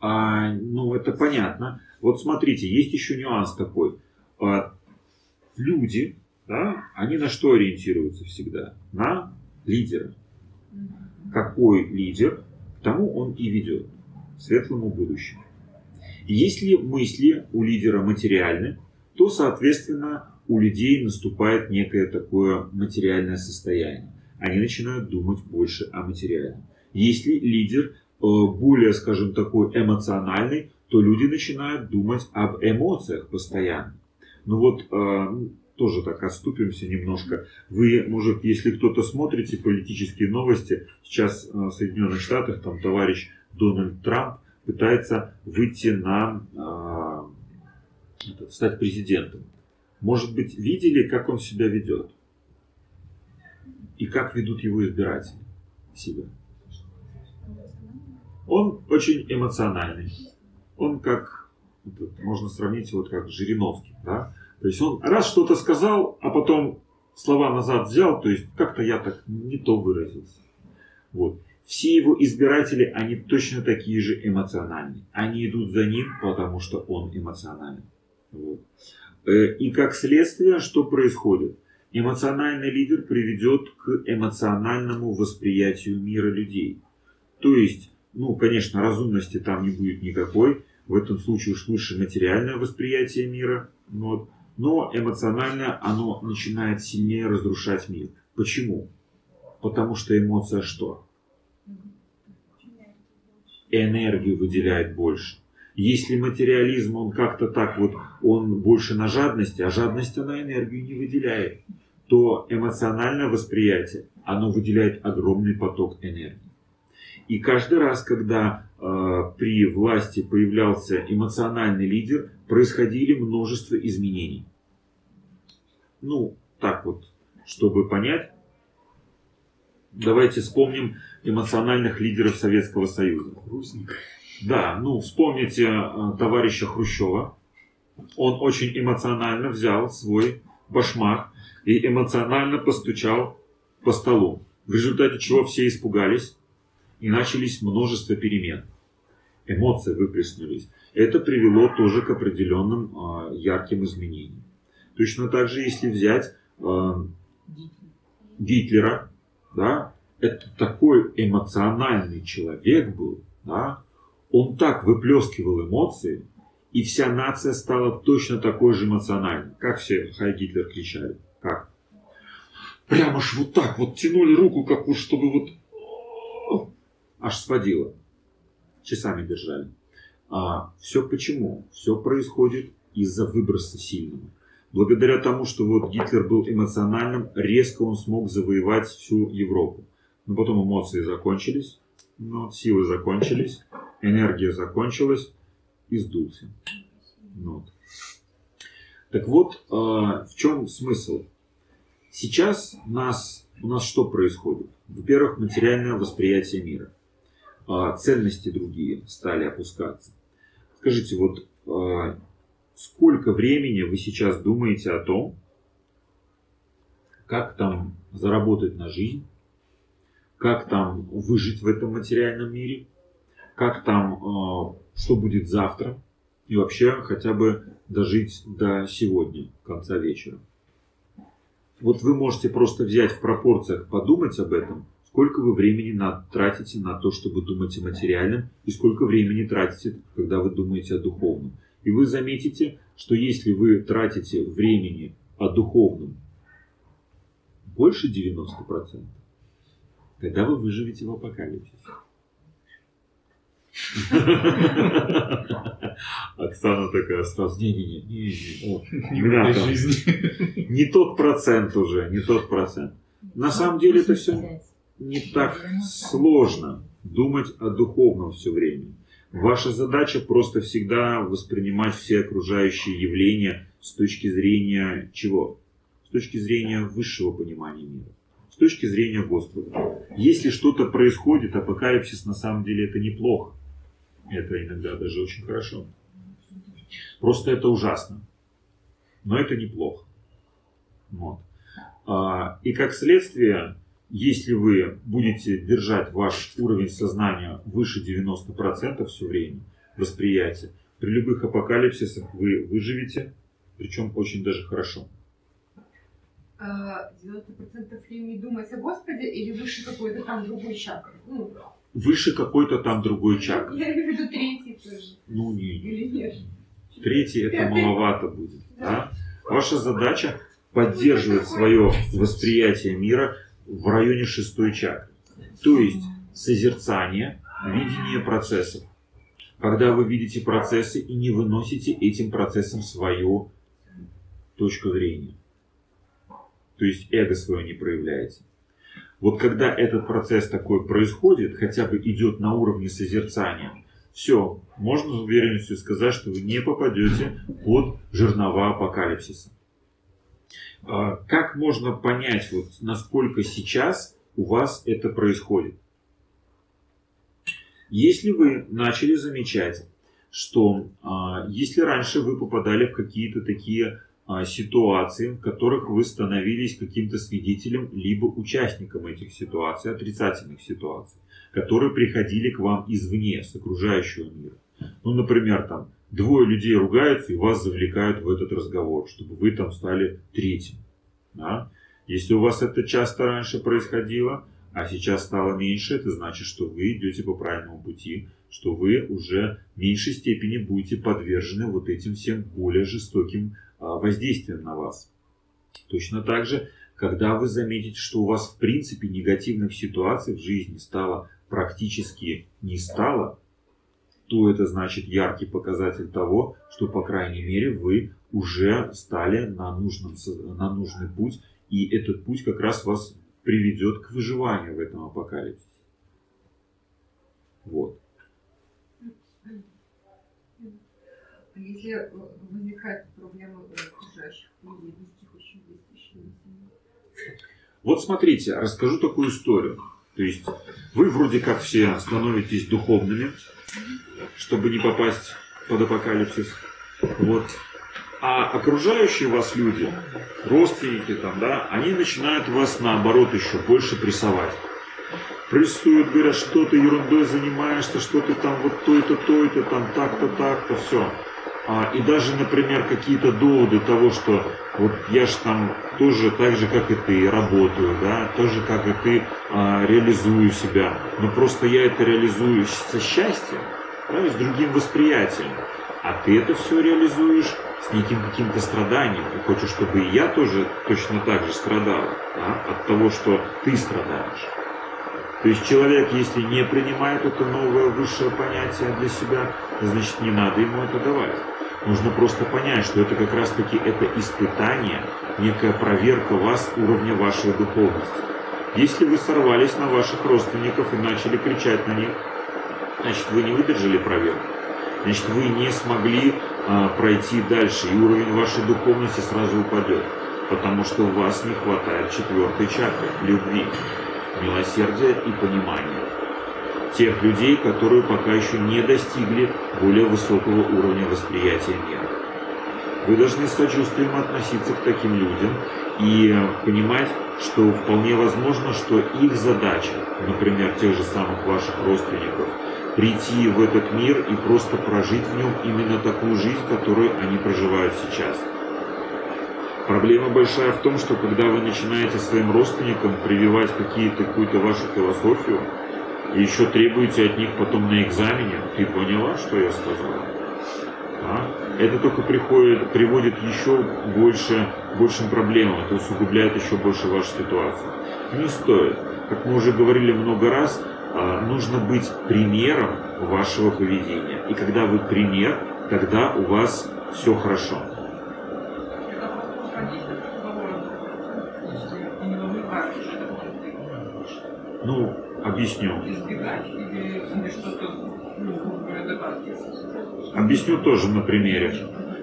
А, ну, это понятно. Вот смотрите, есть еще нюанс такой. А, люди, да, они на что ориентируются всегда? На лидера. Какой лидер, к тому он и ведет. К светлому будущему. Если мысли у лидера материальны, то, соответственно, у людей наступает некое такое материальное состояние. Они начинают думать больше о материальном. Если лидер э, более, скажем, такой эмоциональный, то люди начинают думать об эмоциях постоянно. Ну вот, э, тоже так отступимся немножко. Вы, может, если кто-то смотрите политические новости, сейчас э, в Соединенных Штатах там товарищ Дональд Трамп пытается выйти на э, стать президентом. Может быть, видели, как он себя ведет? И как ведут его избиратели себя? Он очень эмоциональный он как, можно сравнить вот как Жириновский, да? То есть он раз что-то сказал, а потом слова назад взял, то есть как-то я так не то выразился. Вот. Все его избиратели, они точно такие же эмоциональные. Они идут за ним, потому что он эмоциональный. Вот. Э, и как следствие, что происходит? Эмоциональный лидер приведет к эмоциональному восприятию мира людей. То есть, ну, конечно, разумности там не будет никакой, в этом случае уж лучше материальное восприятие мира, вот, но эмоциональное оно начинает сильнее разрушать мир. Почему? Потому что эмоция что? Энергию выделяет больше. Если материализм, он как-то так вот, он больше на жадности, а жадность она энергию не выделяет, то эмоциональное восприятие, оно выделяет огромный поток энергии. И каждый раз, когда Э, при власти появлялся эмоциональный лидер, происходили множество изменений. Ну, так вот, чтобы понять. Давайте вспомним эмоциональных лидеров Советского Союза. Русник. Да, ну вспомните э, товарища Хрущева. Он очень эмоционально взял свой башмак и эмоционально постучал по столу. В результате чего все испугались и начались множество перемен. Эмоции выплеснулись. Это привело тоже к определенным э, ярким изменениям. Точно так же, если взять э, Гитлера, да, это такой эмоциональный человек был, да, он так выплескивал эмоции, и вся нация стала точно такой же эмоциональной. Как все Хай Гитлер кричали? Как? Прямо ж вот так вот тянули руку, как уж чтобы вот аж сводило. Часами держали. А все почему? Все происходит из-за выброса сильного. Благодаря тому, что вот Гитлер был эмоциональным, резко он смог завоевать всю Европу. Но потом эмоции закончились, но силы закончились, энергия закончилась и сдулся. Вот. Так вот, э, в чем смысл? Сейчас нас, у нас что происходит? Во-первых, материальное восприятие мира. Э, ценности другие стали опускаться. Скажите, вот э, сколько времени вы сейчас думаете о том, как там заработать на жизнь, как там выжить в этом материальном мире, как там, э, что будет завтра, и вообще хотя бы дожить до сегодня, конца вечера. Вот вы можете просто взять в пропорциях, подумать об этом, сколько вы времени на, тратите на то, чтобы думать о материальном, и сколько времени тратите, когда вы думаете о духовном. И вы заметите, что если вы тратите времени о духовном больше 90%, тогда вы выживете в апокалипсисе. Оксана такая сразу, не-не-не, не, жизни. не тот процент уже, не тот процент. На самом деле это все не так сложно думать о духовном все время. Ваша задача просто всегда воспринимать все окружающие явления с точки зрения чего? С точки зрения высшего понимания мира. С точки зрения Господа. Если что-то происходит, апокалипсис на самом деле это неплохо. Это иногда даже очень хорошо. Просто это ужасно. Но это неплохо. Вот. А, И как следствие, если вы будете держать ваш уровень сознания выше 90% все время, восприятия, при любых апокалипсисах вы выживете, причем очень даже хорошо. А, 90% времени думать о Господе или выше какой-то там другой чакры? Ну, Выше какой-то там другой чакры. я имею в виду третий тоже. Ну, не, Или нет? третий это маловато будет. Да? Ваша задача поддерживать свое восприятие мира в районе шестой чакры. То есть созерцание, видение процессов. Когда вы видите процессы и не выносите этим процессом свою точку зрения. То есть эго свое не проявляете. Вот когда этот процесс такой происходит, хотя бы идет на уровне созерцания, все, можно с уверенностью сказать, что вы не попадете под жернова апокалипсиса. А, Как можно понять, вот, насколько сейчас у вас это происходит? Если вы начали замечать, что а, если раньше вы попадали в какие-то такие а, ситуации, в которых вы становились каким-то свидетелем либо участником этих ситуаций, отрицательных ситуаций, которые приходили к вам извне, с окружающего мира. Ну, например, там двое людей ругаются и вас завлекают в этот разговор, чтобы вы там стали третьим. Да? Если у вас это часто раньше происходило, а сейчас стало меньше, это значит, что вы идете по правильному пути, что вы уже в меньшей степени будете подвержены вот этим всем более жестоким а, воздействием на вас. Точно так же, когда вы заметите, что у вас в принципе негативных ситуаций в жизни стало практически не стало, то это значит яркий показатель того, что, по крайней мере, вы уже стали на, нужном, на нужный путь, и этот путь как раз вас приведет к выживанию в этом апокалипсисе. Вот. А если возникает проблема окружающих людей, близких, очень близких? Вот смотрите, расскажу такую историю. То есть вы вроде как все становитесь духовными, чтобы не попасть под апокалипсис. Вот. А окружающие вас люди, родственники там, да, они начинают вас наоборот еще больше прессовать. Прессуют, говорят, что ты ерундой занимаешься, что ты там вот то-то, то-то, там так-то, так-то, все. А, и даже, например, какие-то доводы того, что вот я же там тоже так же, как и ты, работаю, да, тоже, как и ты, а, реализую себя. Но просто я это реализую со счастьем, да, с другим восприятием. А ты это все реализуешь с неким каким-то страданием. Ты хочешь, чтобы и я тоже точно так же страдал да, от того, что ты страдаешь. То есть человек, если не принимает это новое высшее понятие для себя, значит не надо ему это давать. Нужно просто понять, что это как раз таки это испытание, некая проверка вас уровня вашей духовности. Если вы сорвались на ваших родственников и начали кричать на них, значит вы не выдержали проверку. Значит вы не смогли а, пройти дальше, и уровень вашей духовности сразу упадет. Потому что у вас не хватает четвертой чакры – любви милосердия и понимания. Тех людей, которые пока еще не достигли более высокого уровня восприятия мира. Вы должны с сочувствием относиться к таким людям и понимать, что вполне возможно, что их задача, например, тех же самых ваших родственников, прийти в этот мир и просто прожить в нем именно такую жизнь, которую они проживают сейчас – Проблема большая в том, что когда вы начинаете своим родственникам прививать какие-то, какую-то вашу философию, и еще требуете от них потом на экзамене, ты поняла, что я сказала? А? Это только приходит, приводит еще больше, большим проблемам, это усугубляет еще больше вашу ситуацию. Не стоит. Как мы уже говорили много раз, а, нужно быть примером вашего поведения. И когда вы пример, тогда у вас все хорошо. Ну, объясню. Объясню тоже на примере.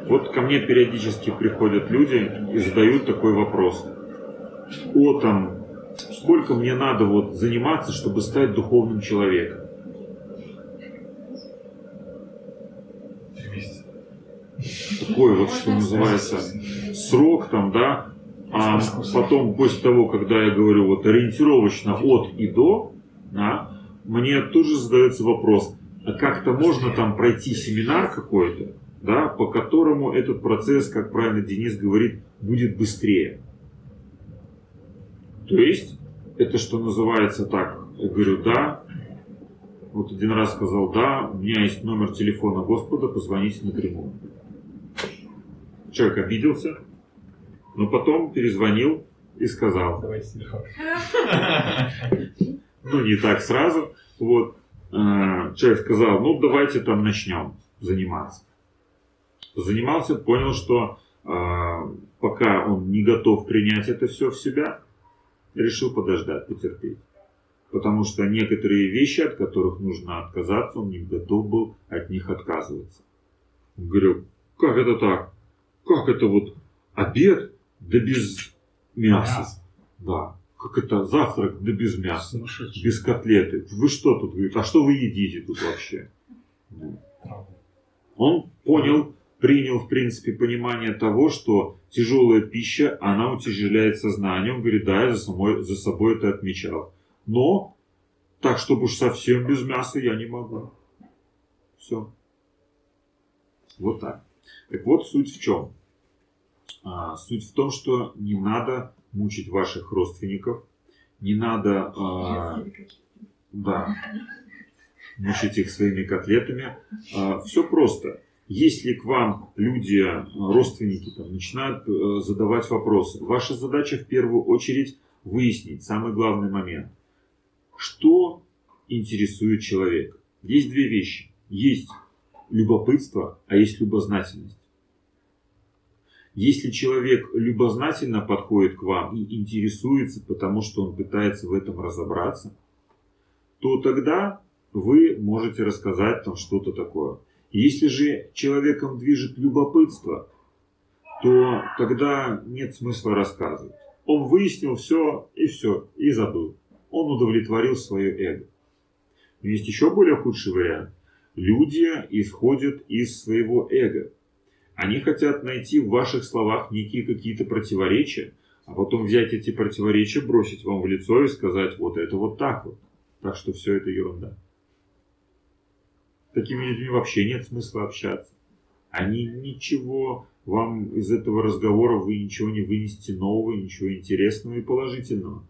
Вот ко мне периодически приходят люди и задают такой вопрос. О, там, сколько мне надо вот заниматься, чтобы стать духовным человеком? Такой вот, что называется, срок там, да, а потом, после того, когда я говорю вот ориентировочно от и до, да, мне тоже задается вопрос, а как-то можно там пройти семинар какой-то, да, по которому этот процесс, как правильно Денис говорит, будет быстрее. То есть, это что называется так, я говорю, да, вот один раз сказал, да, у меня есть номер телефона Господа, позвоните напрямую. Человек обиделся, но потом перезвонил и сказал. Телефон. Ну, не так сразу. Вот. Э, человек сказал, ну, давайте там начнем заниматься. Занимался, понял, что э, пока он не готов принять это все в себя, решил подождать, потерпеть. Потому что некоторые вещи, от которых нужно отказаться, он не готов был от них отказываться. Он говорил, как это так? Как это вот обед да без мяса. Да. Как это завтрак, да без мяса. Без котлеты. Вы что тут? Говорит, а что вы едите тут вообще? Он понял, принял, в принципе, понимание того, что тяжелая пища, она утяжеляет сознание. Он говорит, да, я за, самой, за собой это отмечал. Но так, чтобы уж совсем без мяса я не могу. Все. Вот так. Так вот, суть в чем. А, суть в том, что не надо мучить ваших родственников, не надо а, да, мучить их своими котлетами. А, все просто. Если к вам люди, родственники, там, начинают э, задавать вопросы, ваша задача в первую очередь выяснить самый главный момент. Что интересует человека? Есть две вещи. Есть любопытство, а есть любознательность. Если человек любознательно подходит к вам и интересуется, потому что он пытается в этом разобраться, то тогда вы можете рассказать там что-то такое. Если же человеком движет любопытство, то тогда нет смысла рассказывать. Он выяснил все и все, и забыл. Он удовлетворил свое эго. Но есть еще более худший вариант. Люди исходят из своего эго. Они хотят найти в ваших словах некие какие-то противоречия, а потом взять эти противоречия, бросить вам в лицо и сказать, вот это вот так вот. Так что все это ерунда. Такими людьми вообще нет смысла общаться. Они ничего вам из этого разговора, вы ничего не вынесете нового, ничего интересного и положительного.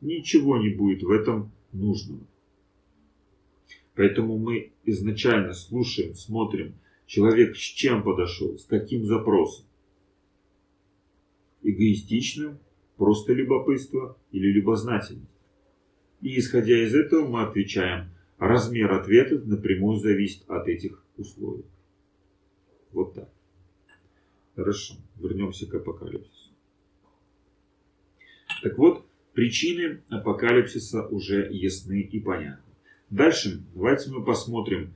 Ничего не будет в этом нужного. Поэтому мы изначально слушаем, смотрим, человек с чем подошел, с каким запросом. Эгоистичным, просто любопытство или любознательность. И исходя из этого мы отвечаем, размер ответа напрямую зависит от этих условий. Вот так. Хорошо, вернемся к апокалипсису. Так вот, причины апокалипсиса уже ясны и понятны. Дальше давайте мы посмотрим,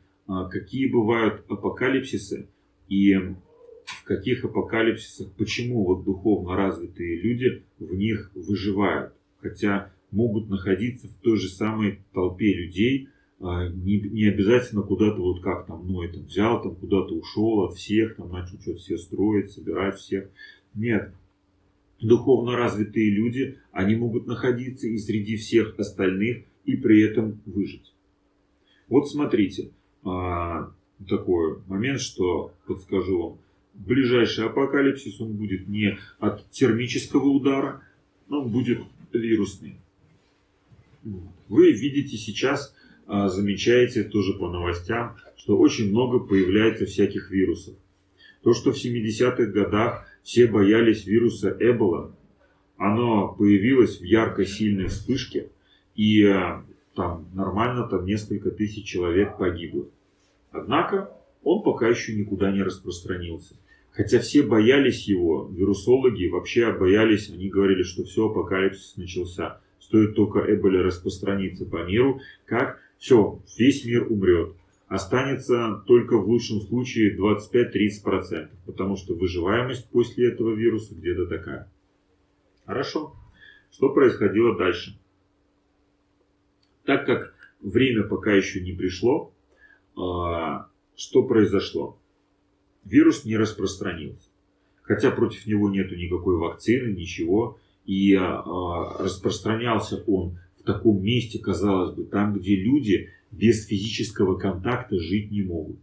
какие бывают апокалипсисы и в каких апокалипсисах, почему вот духовно развитые люди в них выживают, хотя могут находиться в той же самой толпе людей, а, не, не обязательно куда-то вот как там Ной там взял, там куда-то ушел от всех, там начал что-то все строить, собирать всех. Нет. Духовно развитые люди, они могут находиться и среди всех остальных и при этом выжить. Вот смотрите, а, такой момент, что подскажу вам. Ближайший апокалипсис, он будет не от термического удара, он будет вирусный. Вы видите сейчас, а, замечаете тоже по новостям, что очень много появляется всяких вирусов. То, что в 70-х годах все боялись вируса Эбола, оно появилось в ярко сильной вспышке, и а, там нормально там несколько тысяч человек погибло. Однако он пока еще никуда не распространился. Хотя все боялись его, вирусологи вообще боялись, они говорили, что все, апокалипсис начался. Стоит только Эболя распространиться по миру, как все, весь мир умрет. Останется только в лучшем случае 25-30%, потому что выживаемость после этого вируса где-то такая. Хорошо. Что происходило дальше? Так как время пока еще не пришло, а, что произошло? Вирус не распространился. Хотя против него нету никакой вакцины, ничего. И а, распространялся он в таком месте, казалось бы, там, где люди без физического контакта жить не могут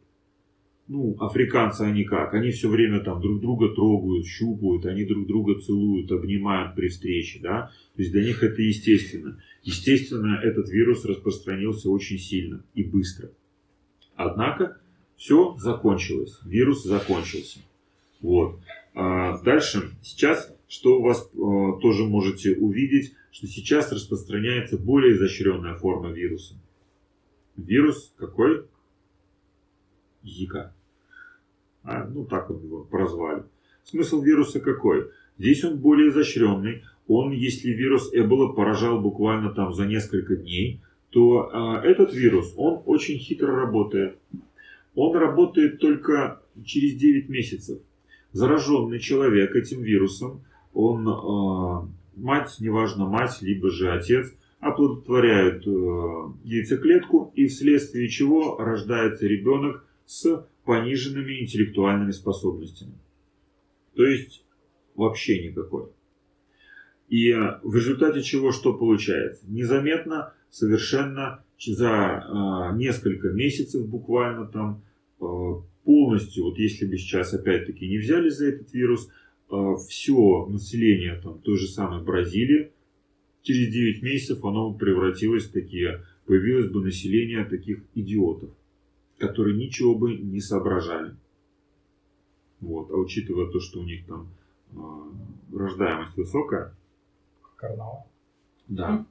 ну, африканцы, они как? Они все время там друг друга трогают, щупают, они друг друга целуют, обнимают при встрече, да? То есть для них это естественно. Естественно, этот вирус распространился очень сильно и быстро. Однако, все закончилось. Вирус закончился. Вот. А дальше, сейчас, что у вас а, тоже можете увидеть, что сейчас распространяется более изощренная форма вируса. Вирус какой? Зика. А, ну, так он его прозвали. Смысл вируса какой? Здесь он более изощренный. Он, если вирус Эбола поражал буквально там за несколько дней, то а, этот вирус, он очень хитро работает. Он работает только через 9 месяцев. Зараженный человек этим вирусом, он, а, мать, неважно мать, либо же отец, оплодотворяют э, яйцеклетку, и вследствие чего рождается ребенок с пониженными интеллектуальными способностями. То есть вообще никакой. И в результате чего что получается? Незаметно, совершенно за э, несколько месяцев буквально там э, полностью, вот если бы сейчас опять-таки не взяли за этот вирус, э, все население там той же самой Бразилии, через 9 месяцев оно превратилось в такие, появилось бы население таких идиотов которые ничего бы не соображали. Вот. А учитывая то, что у них там э, рождаемость высокая. Карнавал. Да.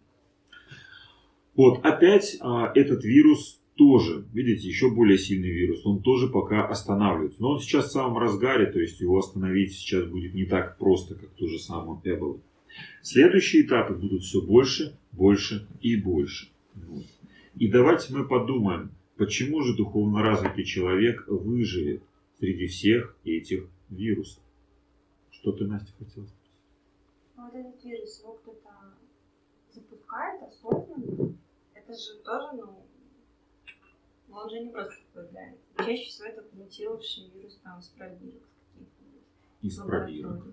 Вот, опять э, этот вирус тоже, видите, еще более сильный вирус, он тоже пока останавливается. Но он сейчас в самом разгаре, то есть его остановить сейчас будет не так просто, как то же самое Эбола. Следующие этапы будут все больше, больше и больше. Вот. И давайте мы подумаем, Почему же духовно развитый человек выживет среди всех этих вирусов? Что ты, Настя, хотела спросить? Но вот этот вирус, его кто-то запускает осознанно. Это же тоже, ну, он же не просто появляется. Чаще всего это мутировавший вирус там с пробирок каких-нибудь. Из пробирок.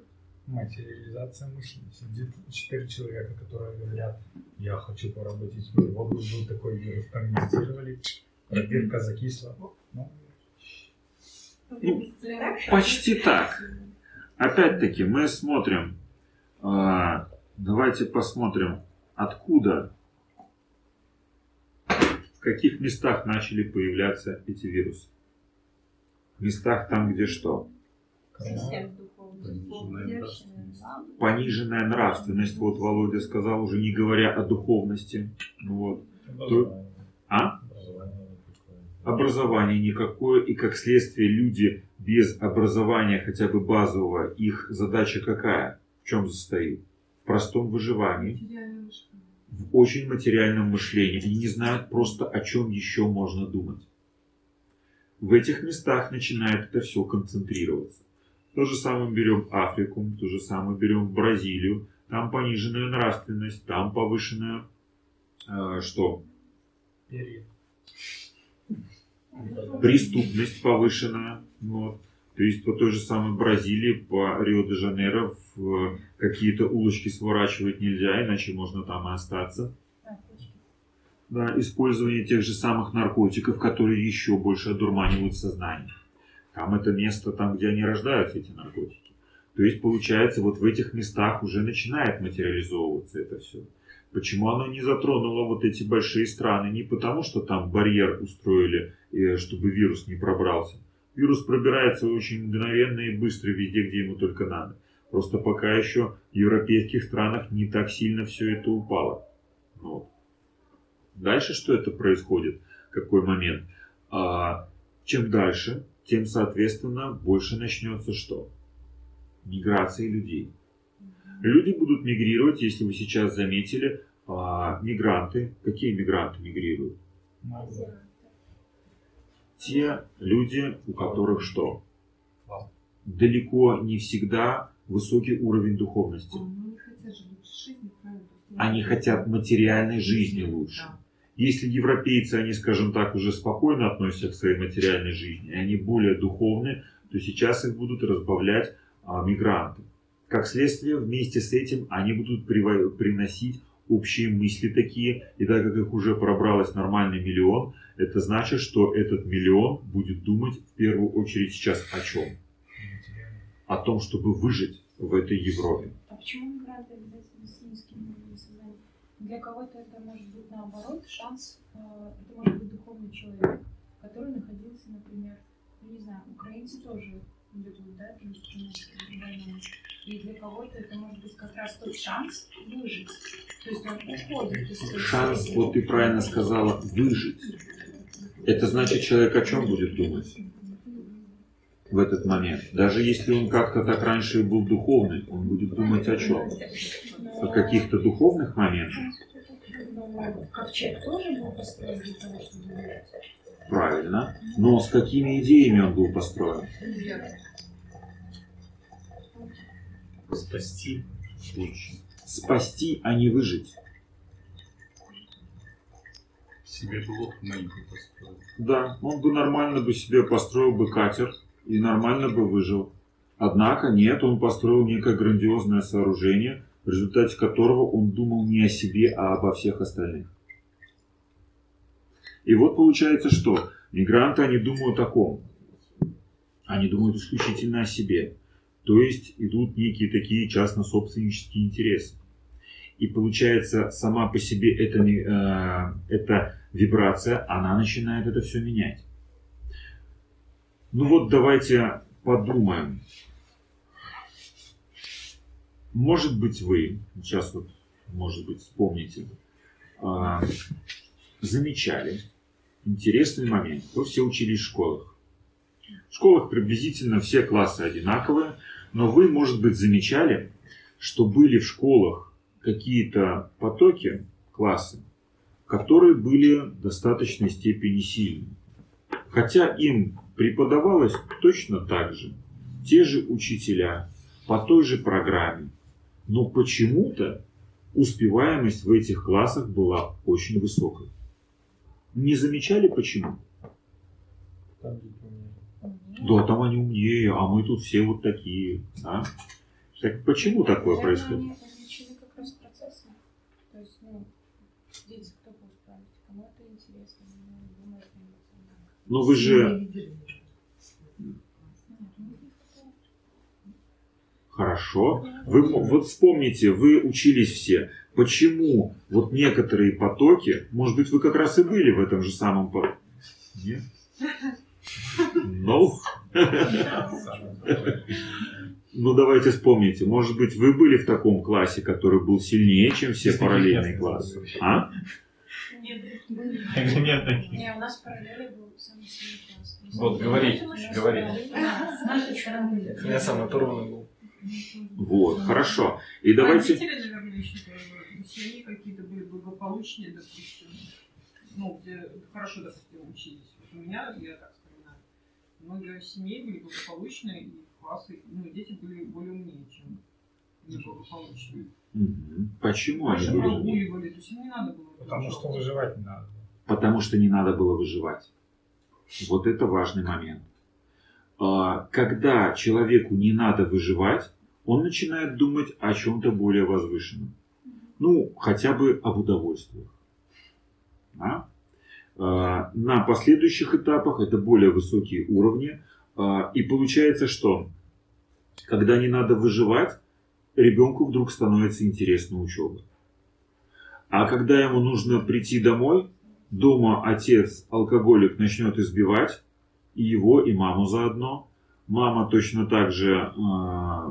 Материализация мысли. Сидит четыре человека, которые говорят, я хочу поработать в мире. Вот был такой вирус, проинвестировали, пробирка закисла. Ну, Ну, Почти так. Опять-таки, мы смотрим, а, давайте посмотрим, откуда, в каких местах начали появляться эти вирусы. В местах там, где что? Пониженная нравственность, вот Володя сказал, уже не говоря о духовности. Ну Вот. Образование. А? Образование никакое. И как следствие люди без образования хотя бы базового, их задача какая? В чем состоит? В простом выживании. В очень материальном мышлении. Они не знают просто, о чем еще можно думать. В этих местах начинает это все концентрироваться. То же самое берем Африку, то же самое берем Бразилию. Там пониженная нравственность, там повышенная э, что? перья. Преступность повышенная. Вот. То есть по той же самой Бразилии, по Рио-де-Жанейро в какие-то улочки сворачивать нельзя, иначе можно там и остаться. Да, использование тех же самых наркотиков, которые еще больше одурманивают сознание. Там это место, там, где они рождаются, эти наркотики. То есть, получается, вот в этих местах уже начинает материализовываться это все. Почему оно не затронуло вот эти большие страны? Не потому, что там барьер устроили, чтобы вирус не пробрался. Вирус пробирается очень мгновенно и быстро везде, где ему только надо. Просто пока еще в европейских странах не так сильно все это упало. Вот. Дальше что это происходит? Какой момент? А, чем дальше, тем, соответственно, больше начнется что? Миграция людей. Люди будут мигрировать, если вы сейчас заметили, а, мигранты. Какие мигранты мигрируют? Те люди, у которых что? Далеко не всегда высокий уровень духовности. Ну, жизни, правильно? Они хотят материальной жизни лучше. Если европейцы, они, скажем так, уже спокойно относятся к своей материальной жизни, и они более духовны, то сейчас их будут разбавлять а, мигранты. Как следствие, вместе с этим они будут приносить общие мысли такие, и так как их уже пробралось нормальный миллион, это значит, что этот миллион будет думать в первую очередь сейчас о чем? О том, чтобы выжить в этой Европе. А почему мигранты обязательно с низким сознания? Для кого-то это может быть наоборот шанс, э, это может быть духовный человек, который находился, например, я не знаю, украинцы тоже идут, да, перестроение войну. И для кого-то это может быть как раз тот шанс выжить. То есть он уходит из Шанс, вот ты правильно сказала, выжить. Это значит, человек о чем будет думать в этот момент? Даже если он как-то так раньше был духовный, он будет думать о чем? О каких-то духовных моментах? Ковчег тоже был построен для того, чтобы. Правильно. Но с какими идеями он был построен? Спасти лучше. Спасти, а не выжить. Себе бы лодку маленькую построил. Да, он бы нормально бы себе построил бы катер и нормально бы выжил. Однако нет, он построил некое грандиозное сооружение, в результате которого он думал не о себе, а обо всех остальных. И вот получается что? Мигранты, они думают о ком? Они думают исключительно о себе. То есть идут некие такие частно-собственнические интересы. И получается, сама по себе эта, э, эта вибрация, она начинает это все менять. Ну вот давайте подумаем. Может быть вы, сейчас вот, может быть, вспомните, а, замечали интересный момент. Вы все учились в школах. В школах приблизительно все классы одинаковые, но вы, может быть, замечали, что были в школах какие-то потоки, классы, которые были в достаточной степени сильны. Хотя им преподавалось точно так же, те же учителя, по той же программе, Но почему-то успеваемость в этих классах была очень высокой. Не замечали почему? Там. Да, там они умнее, а мы тут все вот такие. да? Так почему такое Наверное, происходит? Они различили как раз процессы. То есть, ну, дети кто будет править, кому это интересно, ну, думает эмоционально. Ну вы же хорошо. Вы м- вот вспомните, вы учились все. Почему вот некоторые потоки, может быть, вы как раз и были в этом же самом потоке? Нет? Ну, ну давайте вспомните. Может быть, вы были в таком классе, который был сильнее, чем все параллельные классы? А? Нет, Нет таких. не, у нас параллели был самый сильный класс. Вот, говори, говори. С нашей стороны. Я сам оторванный был. Вот, хорошо. И давайте... Родители, наверное, еще тоже. Семьи какие-то были благополучнее, допустим. Ну, где хорошо, допустим, учились. Вот у меня, я так много семей были благополучные, и классы, ну, дети были более умнее, чем неблагополучные. Мгм. Почему они были? прогуливали, то есть им не надо было. Потому что выживать не надо. Потому что не надо было выживать. Вот это важный момент. А, Когда человеку не надо выживать, он начинает думать о чем-то более возвышенном. Ну, хотя бы об удовольствиях. Да? А, На последующих этапах это более высокие уровни. А, И получается, что когда не надо выживать, ребенку вдруг становится интересна учеба. А когда ему нужно прийти домой, дома отец алкоголик начнет избивать и его, и маму заодно. Мама точно так же э,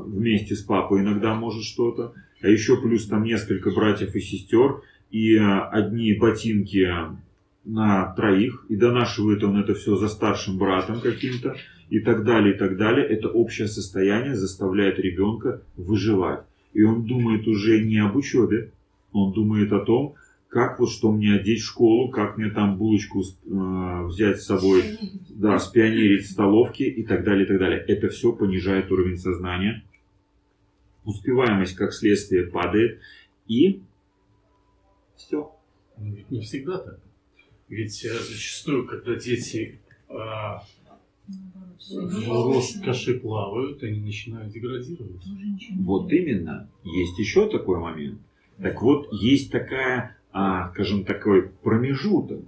вместе с папой иногда может что-то. А еще плюс там несколько братьев и сестер. И одни ботинки на троих. И донашивает он это все за старшим братом каким-то. И так далее, и так далее. Это общее состояние заставляет ребенка выживать. И он думает уже не об учебе. Он думает о том, как вот что мне одеть в школу, как мне там булочку э, взять с собой, да, спионерить в столовке и так далее, и так далее. Это все понижает уровень сознания. Успеваемость, как следствие, падает. И все. Ну, ведь не всегда так. Ведь э, зачастую, когда дети э, в роскоши плавают, они начинают деградировать. Вот именно. Есть еще такой момент. Так вот, есть такая, а, скажем, такой промежуток,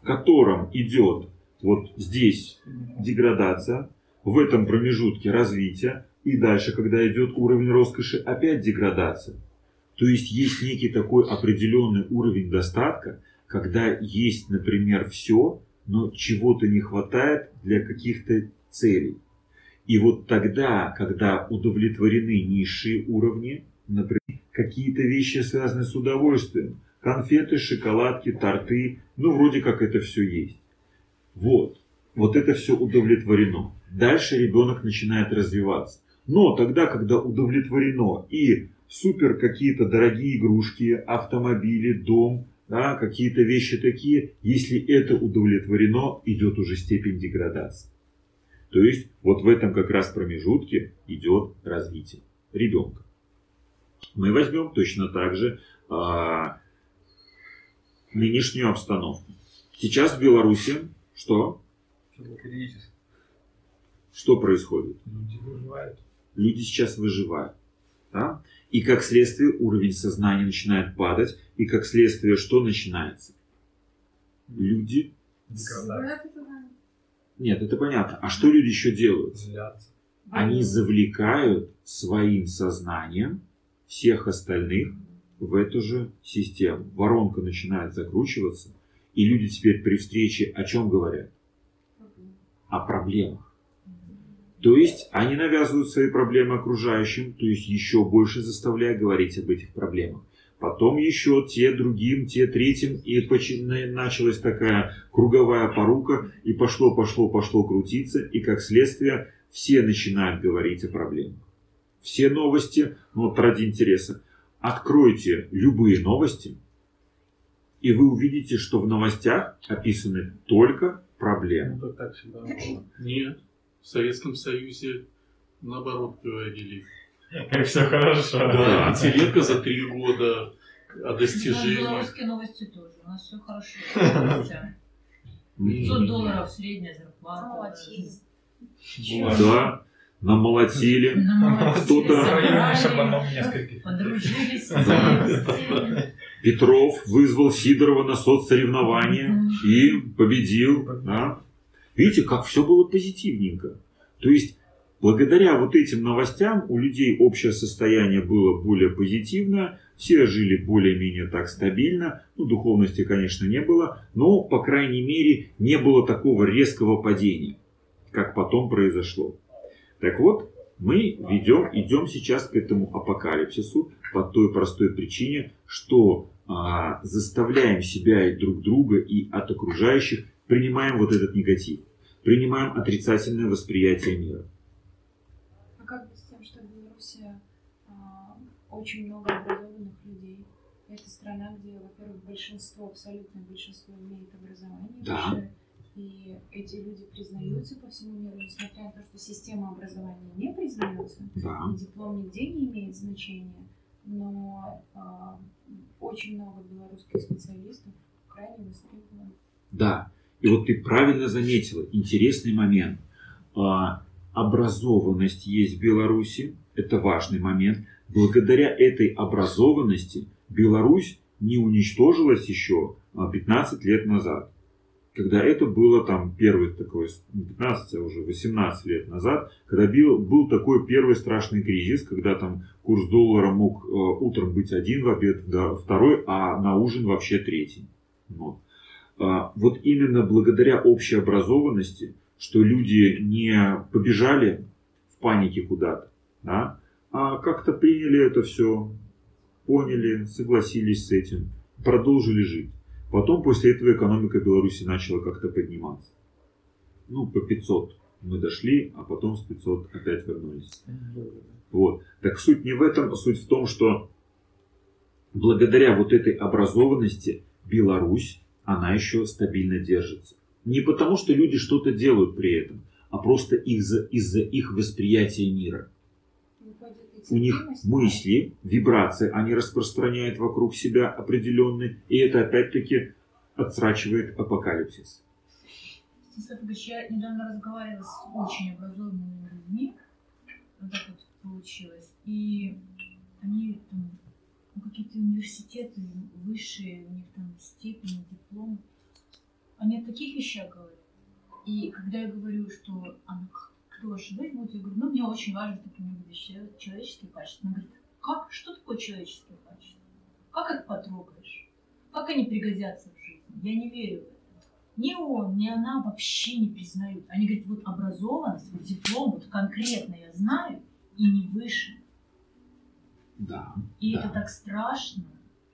в котором идет вот здесь деградация, в этом промежутке развитие, и дальше, когда идет уровень роскоши, опять деградация. То есть есть некий такой определенный уровень достатка, когда есть, например, все, но чего-то не хватает для каких-то целей. И вот тогда, когда удовлетворены низшие уровни, например, какие-то вещи связаны с удовольствием, конфеты, шоколадки, торты, ну вроде как это все есть. Вот, вот это все удовлетворено. Дальше ребенок начинает развиваться. Но тогда, когда удовлетворено и супер какие-то дорогие игрушки, автомобили, дом, да, какие-то вещи такие, если это удовлетворено, идет уже степень деградации. То есть вот в этом как раз промежутке идет развитие ребенка. Мы возьмем точно так же а, нынешнюю обстановку. Сейчас в Беларуси что? Что происходит? Люди выживают. Люди сейчас выживают. Да? И как следствие уровень сознания начинает падать. И как следствие что начинается? Люди... Деградация. Нет, это понятно. А что люди еще делают? Злятся. Они завлекают своим сознанием всех остальных в эту же систему. Воронка начинает закручиваться, и люди теперь при встрече о чем говорят? О проблемах. То есть они навязывают свои проблемы окружающим, то есть еще больше заставляя говорить об этих проблемах. Потом еще те другим, те третьим, и началась такая круговая порука, и пошло, пошло, пошло крутиться, и как следствие все начинают говорить о проблемах. Все новости, ну вот ради интереса, откройте любые новости, и вы увидите, что в новостях описаны только проблемы. Ну, так всегда. Нет. В Советском Союзе наоборот говорили. И все хорошо. Да, пятилетка за три года о достижении. белорусские новости тоже. У нас все хорошо. с новостями. 500 долларов средняя зарплата. Да, намолотили. Намолотили, Кто-то-. Подружились. Да. Петров вызвал Сидорова на соцсоревнования Мгм. и победил. Да? Видите, как все было позитивненько. То есть, благодаря вот этим новостям у людей общее состояние было более позитивное, все жили более-менее так стабильно. Ну, духовности, конечно, не было, но, по крайней мере, не было такого резкого падения, как потом произошло. Так вот, мы ведем, идем сейчас к этому апокалипсису по той простой причине, что а, заставляем себя и друг друга и от окружающих принимаем вот этот негатив, принимаем отрицательное восприятие мира. А как быть с тем, что в Беларуси а, очень много образованных людей? Это страна, где, во-первых, большинство, абсолютное большинство имеет образование Да. и эти люди признаются по всему миру, несмотря на то, что система образования не признается, Да. диплом нигде не имеет значения, но а, очень много белорусских специалистов крайне востребованы. Да. И вот ты правильно заметила, интересный момент. А, образованность есть в Беларуси, это важный момент. Благодаря этой образованности Беларусь не уничтожилась еще а, 15 лет назад. Когда это было там первый такой, не 15, а уже 18 лет назад, когда был, был такой первый страшный кризис, когда там курс доллара мог э, утром быть один, в обед да, второй, а на ужин вообще третий. Вот. А, вот именно благодаря общей образованности, что люди не побежали в панике куда-то, да, а как-то приняли это все, поняли, согласились с этим, продолжили жить. Потом после этого экономика Беларуси начала как-то подниматься. Ну, по 500 мы дошли, а потом с 500 опять вернулись. Вот. Так суть не в этом, суть в том, что благодаря вот этой образованности Беларусь, она еще стабильно держится. Не потому, что люди что-то делают при этом, а просто из-за из их восприятия мира. У них мысли, вибрации они распространяют вокруг себя определенные, и это опять-таки отсрачивает апокалипсис. Я недавно разговаривала с очень образованными людьми, вот так вот получилось, и они там, какие-то университеты высшие, у них там степени, диплом, они о таких вещах говорят. И когда я говорю, что а ну, как- кто ошибать будет, я говорю, ну мне очень важно, чтобы у меня человеческие качества. Она говорит, как, что такое человеческие качества? Как их потрогаешь? Как они пригодятся в жизни? Я не верю в это. Ни он, ни она вообще не признают. Они говорят, вот образованность, вот диплом, вот конкретно я знаю, и не выше. Да. И Да. это так страшно.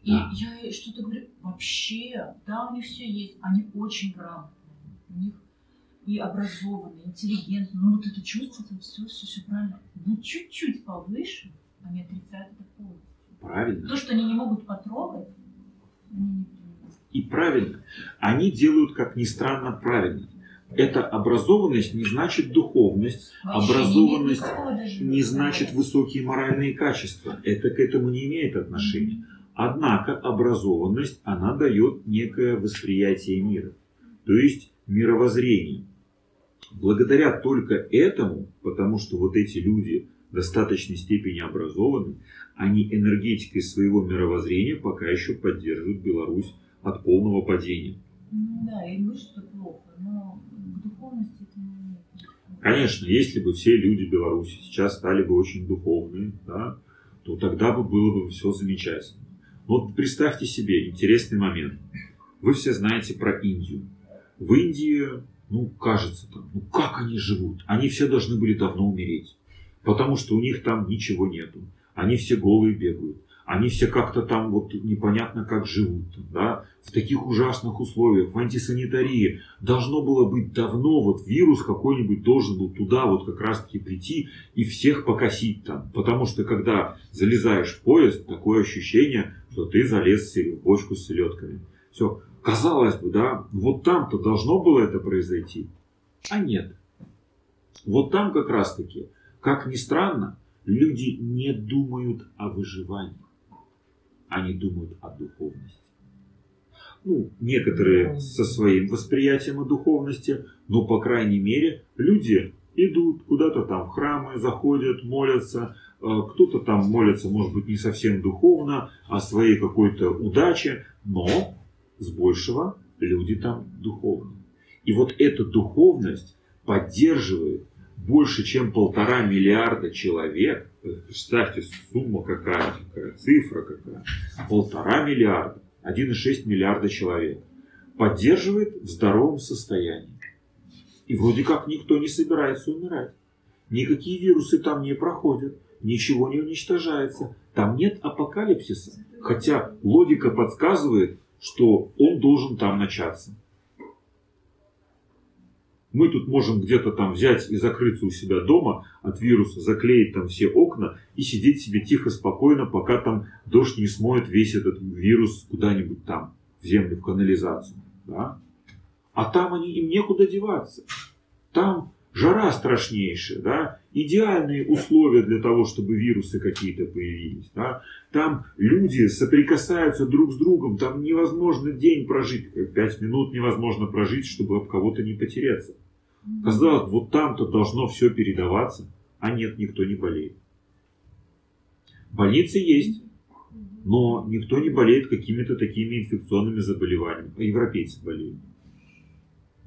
И Да. я что-то говорю, вообще, да, у них все есть. Они очень грамотные. У них и образованные, интеллигентные. Ну вот это чувство, там все, все, все правильно. Но чуть-чуть повыше они отрицают это полностью. Правильно. То, что они не могут потрогать, они не принимают. И правильно. Они делают, как ни странно, правильно. Эта образованность не значит духовность, Вообще Образованность не значит высокие моральные качества. Это к этому не имеет отношения. Однако образованность, она дает некое восприятие мира, то есть мировоззрение. Благодаря только этому, потому что вот эти люди в достаточной степени образованы, они энергетикой своего мировоззрения пока еще поддерживают Беларусь от полного падения. Ну да, и говорю, что плохо, но Конечно, если бы все люди Беларуси сейчас стали бы очень духовные, да, то тогда бы было бы все замечательно. Вот представьте себе интересный момент. Вы все знаете про Индию. В Индии, ну, кажется там, ну как они живут? Они все должны были давно умереть. Потому что у них там ничего нету. Они все голые бегают. Они все как-то там вот непонятно как живут. Да? В таких ужасных условиях, в антисанитарии. Должно было быть давно, вот вирус какой-нибудь должен был туда вот как раз таки прийти и всех покосить там. Потому что когда залезаешь в поезд, такое ощущение, что ты залез в бочку с селедками. Все, казалось бы, да, вот там-то должно было это произойти. А нет. Вот там как раз таки, как ни странно, люди не думают о выживании. Они думают о духовности. Ну, некоторые со своим восприятием о духовности, но, по крайней мере, люди идут куда-то там в храмы, заходят, молятся, э, кто-то там молится, может быть, не совсем духовно, о своей какой-то удаче, но с большего люди там духовные. И вот эта духовность поддерживает больше, чем полтора миллиарда человек. Представьте, сумма какая, какая цифра какая. Полтора миллиарда, 1,6 миллиарда человек. Поддерживает в здоровом состоянии. И вроде как никто не собирается умирать. Никакие вирусы там не проходят. Ничего не уничтожается. Там нет апокалипсиса. Хотя логика подсказывает, что он должен там начаться. Мы тут можем где-то там взять и закрыться у себя дома от вируса, заклеить там все окна и сидеть себе тихо, спокойно, пока там дождь не смоет весь этот вирус куда-нибудь там, в землю, в канализацию. Да? А там они, им некуда деваться. Там жара страшнейшая, да, идеальные условия для того, чтобы вирусы какие-то появились, да. Там люди соприкасаются друг с другом, там невозможно день прожить, пять минут невозможно прожить, чтобы об кого-то не потеряться. Казалось, вот там-то должно все передаваться, а нет, никто не болеет. Больницы есть, но никто не болеет какими-то такими инфекционными заболеваниями. А европейцы болеют.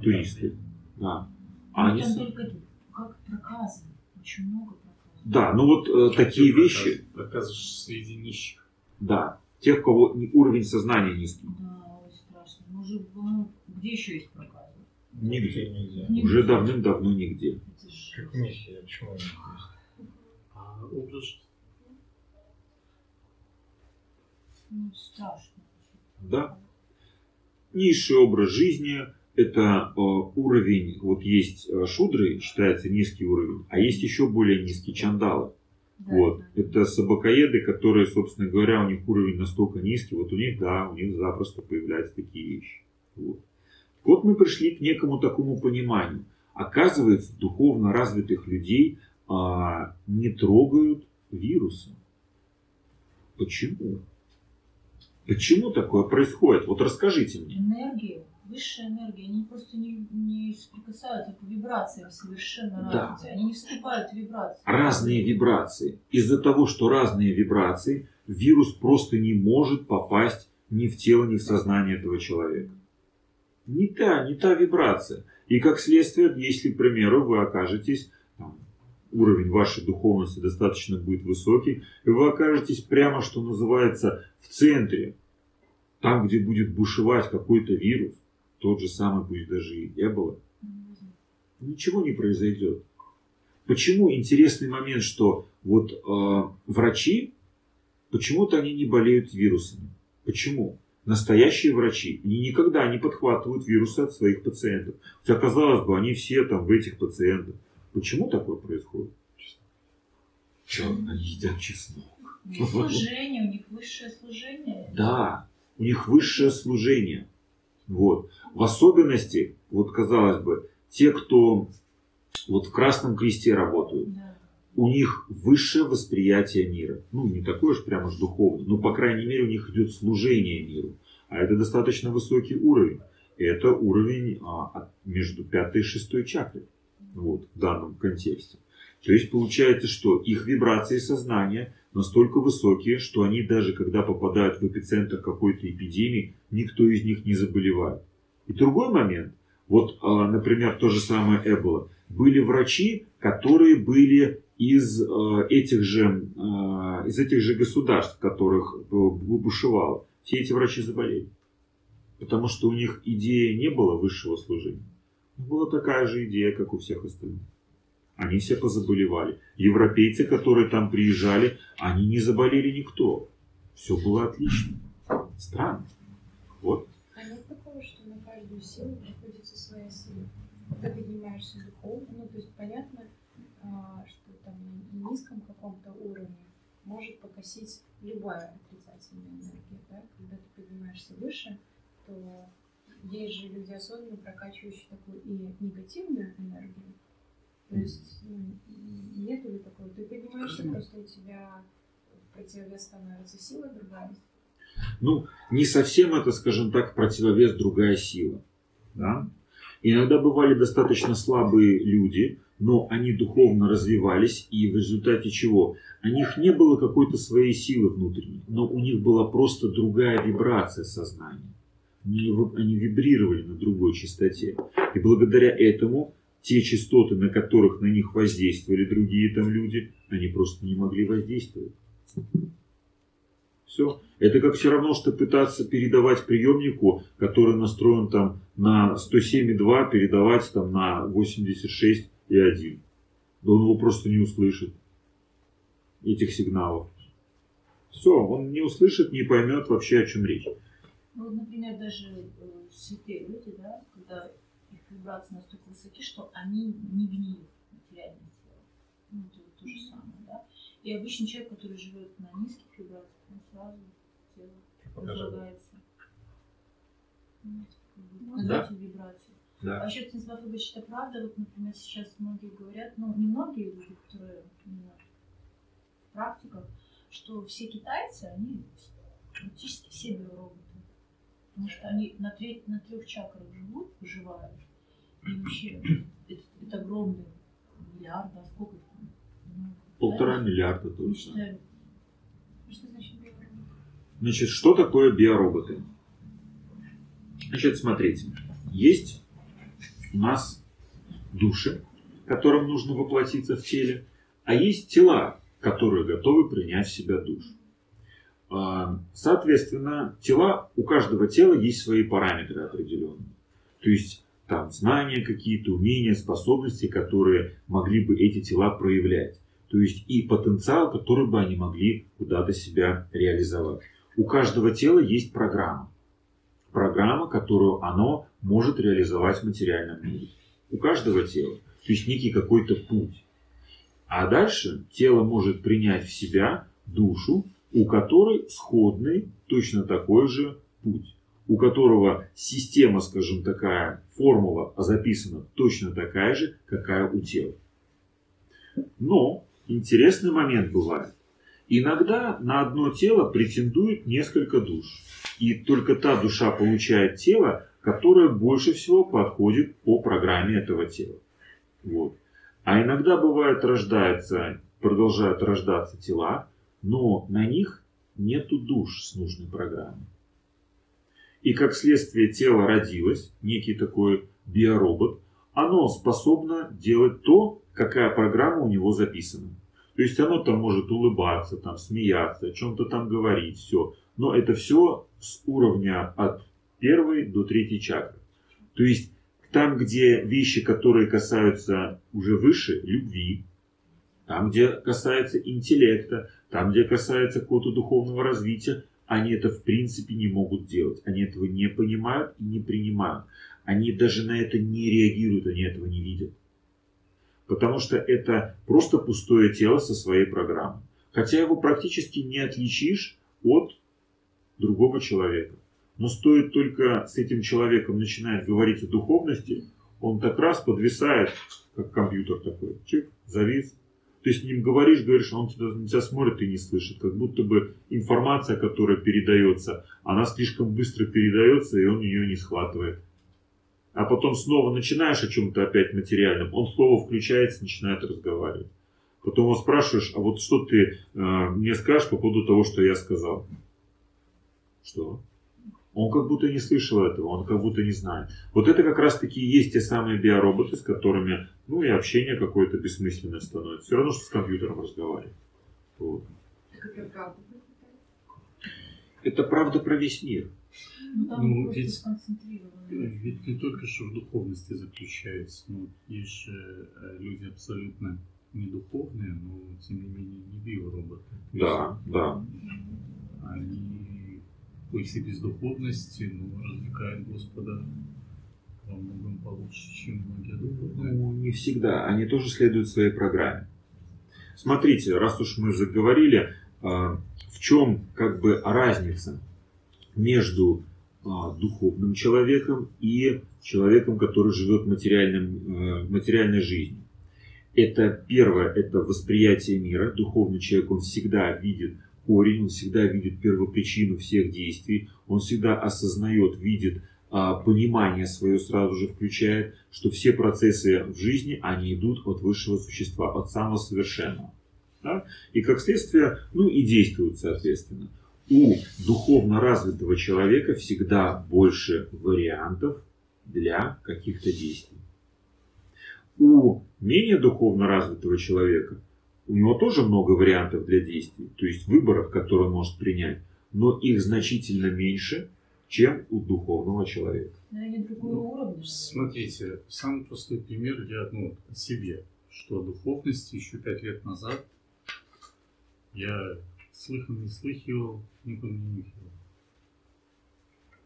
Туристы. Да. А они... Там только как проказы. Очень много проказов. Да, ну вот э, такие вещи. Проказы среди нищих. Да. Тех, у кого уровень сознания низкий. Да, ой, страшно. Может, ну, где еще есть проказы? Нигде. Нигде. Нигде. Уже давным-давно нигде. Как миссия, почему они есть? А образ Ну, страшно. Да. Низший образ жизни – это э, уровень, вот есть э, шудры, считается низкий уровень, а есть еще более низкий чандалы. Да, Вот. да. Это собакоеды, которые, собственно говоря, у них уровень настолько низкий, вот у них, да, у них запросто появляются такие вещи. Вот. Вот мы пришли к некому такому пониманию. Оказывается, духовно развитых людей а, не трогают вирусы. Почему? Почему такое происходит? Вот расскажите мне. Энергия, высшая энергия, они просто не, не соприкасаются по вибрациям совершенно Да. разные. Они не вступают в вибрации. Разные вибрации. Из-за того, что разные вибрации, вирус просто не может попасть ни в тело, ни в сознание этого человека. Не та, не та вибрация. И как следствие, если, к примеру, вы окажетесь, там, уровень вашей духовности достаточно будет высокий, и вы окажетесь прямо, что называется, в центре, там, где будет бушевать какой-то вирус, тот же самый, пусть даже и Эбола, ничего не произойдет. Почему интересный момент, что вот э, врачи, почему-то они не болеют вирусами. Почему? Настоящие врачи, они никогда не подхватывают вирусы от своих пациентов. Хотя, казалось бы, они все там в этих пациентах. Почему такое происходит? Они едят чеснок. Ну, Служение, у них высшее служение. Да, у них высшее служение. Вот. В особенности, вот казалось бы, те, кто вот в Красном Кресте работают, Да. У них высшее восприятие мира. Ну, не такое же прямо ж духовное, но, по крайней мере, у них идет служение миру. А это достаточно высокий уровень. Это уровень а, между пятой и шестой чакрой. Вот, в данном контексте. То есть получается, что их вибрации сознания настолько высокие, что они даже когда попадают в эпицентр какой-то эпидемии, никто из них не заболевает. И другой момент, вот, а, например, то же самое Эбола. Были врачи, которые были из э, этих же, э, из этих же государств, в которых э, бушевало. Все эти врачи заболели. Потому что у них идея не было высшего служения. Была такая же идея, как у всех остальных. Они все позаболевали. Европейцы, которые там приезжали, они не заболели никто. Все было отлично. Странно. Вот. А нет такого, что на каждую силу приходится своя сила? Ты поднимаешься духовно, ну, то есть понятно, а, что на низком каком-то уровне может покосить любая отрицательная энергия, да? Когда ты поднимаешься выше, то есть же люди осознанно прокачивающие такую и негативную энергию, То есть ну, нету ли такого? Ты поднимаешься, просто у тебя в противовес становится сила другая. Ну, не совсем это, скажем так, противовес другая сила. Да? Иногда бывали достаточно слабые люди, но они духовно развивались, и в результате чего? У них не было какой-то своей силы внутренней, но у них была просто другая вибрация сознания. Они, вибрировали на другой частоте. И благодаря этому те частоты, на которых на них воздействовали другие там люди, они просто не могли воздействовать. Все. Это как все равно, что пытаться передавать приемнику, который настроен там на 107,2, передавать там на 86,1. Да он его просто не услышит. Этих сигналов. Все, он не услышит, не поймет вообще, о чем речь. Ну, вот, например, даже э, святые люди, да, когда их вибрации настолько высоки, что они не гниют материальное тело. Ну, это вот то же самое, да. И обычный человек, который живет на низких вибрациях, он сразу тело разлагается. Ну, Да. вибраций. Да. А еще, Станислав Игоревич, это правда, вот, например, сейчас многие говорят, ну, не многие люди, которые именно в практиках, что все китайцы, они практически все биороботы. Потому что они на, треть, на трех чакрах живут, выживают. И вообще, это, это огромный миллиард, а сколько там? Ну, Полтора да? миллиарда точно. считаем, Что значит биоробот? Значит, что такое биороботы? Значит, смотрите. Есть у нас души, которым нужно воплотиться в теле, а есть тела, которые готовы принять в себя душ. А, Соответственно, тела, у каждого тела есть свои параметры определенные. То есть там знания какие-то, умения, способности, которые могли бы эти тела проявлять. То есть и потенциал, который бы они могли куда-то себя реализовать. У каждого тела есть программа. Программа, которую оно может реализовать в материальном мире. У каждого тела. То есть некий какой-то путь. А дальше тело может принять в себя душу, у которой сходный точно такой же путь. У которого система, скажем, такая, формула записана точно такая же, какая у тела. Но интересный момент бывает. Иногда на одно тело претендует несколько душ. И только та душа получает тело, которое больше всего подходит по программе этого тела. Вот. А иногда бывает рождается, продолжают рождаться тела, но на них нету душ с нужной программой. И как следствие тело родилось, некий такой биоробот, оно способно делать то, какая программа у него записана. То есть оно там может улыбаться, там, смеяться, о чем-то там говорить, все. Но это все с уровня от первой до третьей чакры. То есть там, где вещи, которые касаются уже выше, любви, там, где касается интеллекта, там, где касается какого-то духовного развития, они это в принципе не могут делать. Они этого не понимают и не принимают. Они даже на это не реагируют, они этого не видят. Потому что это просто пустое тело со своей программой. Хотя его практически не отличишь от другого человека. Но стоит только с этим человеком начинать говорить о духовности, он так раз подвисает, как компьютер такой. Чик, завис. Ты с ним говоришь, говоришь, он тебя, тебя смотрит и не слышит. Как будто бы информация, которая передается, она слишком быстро передается, и он ее не схватывает. А потом снова начинаешь о чем-то опять материальном, он снова включается, начинает разговаривать. Потом его спрашиваешь, а вот что ты э, мне скажешь по поводу того, что я сказал? Что? Он как будто не слышал этого, он как будто не знает. Вот это как раз таки и есть те самые биороботы, с которыми, ну и общение какое-то бессмысленное становится. Все равно, что с компьютером разговаривать. Вот. Это правда? Это правда про весь мир. Ну, там Ну, ведь-. Ведь не только что в духовности заключается, но есть же э, люди абсолютно не духовные, но тем не менее не биороботы. Да, есть да. Они, пусть и без духовности, но развлекают Господа во многом получше, чем многие духовные. Ну, не всегда. Они тоже следуют своей программе. Смотрите, раз уж мы заговорили, а, в чем как бы разница между а, духовным человеком и человеком, который живет материальным, э, материальной жизнью. Это первое, это восприятие мира. Духовный человек, он всегда видит корень, он всегда видит первопричину всех действий, он всегда осознает, видит а, понимание свое сразу же включает, что все процессы в жизни, они идут от высшего существа, от самого совершенного. Да? И как следствие, ну и действуют соответственно. У духовно развитого человека всегда больше вариантов для каких-то действий. У менее духовно развитого человека у него тоже много вариантов для действий, то есть выборов, которые он может принять, но их значительно меньше, чем у духовного человека. Но они другого Ну, уровня. Смотрите, самый простой пример я ну, о себе, что о духовности еще пять лет назад я слыхом не слыхивал, не нюхивал.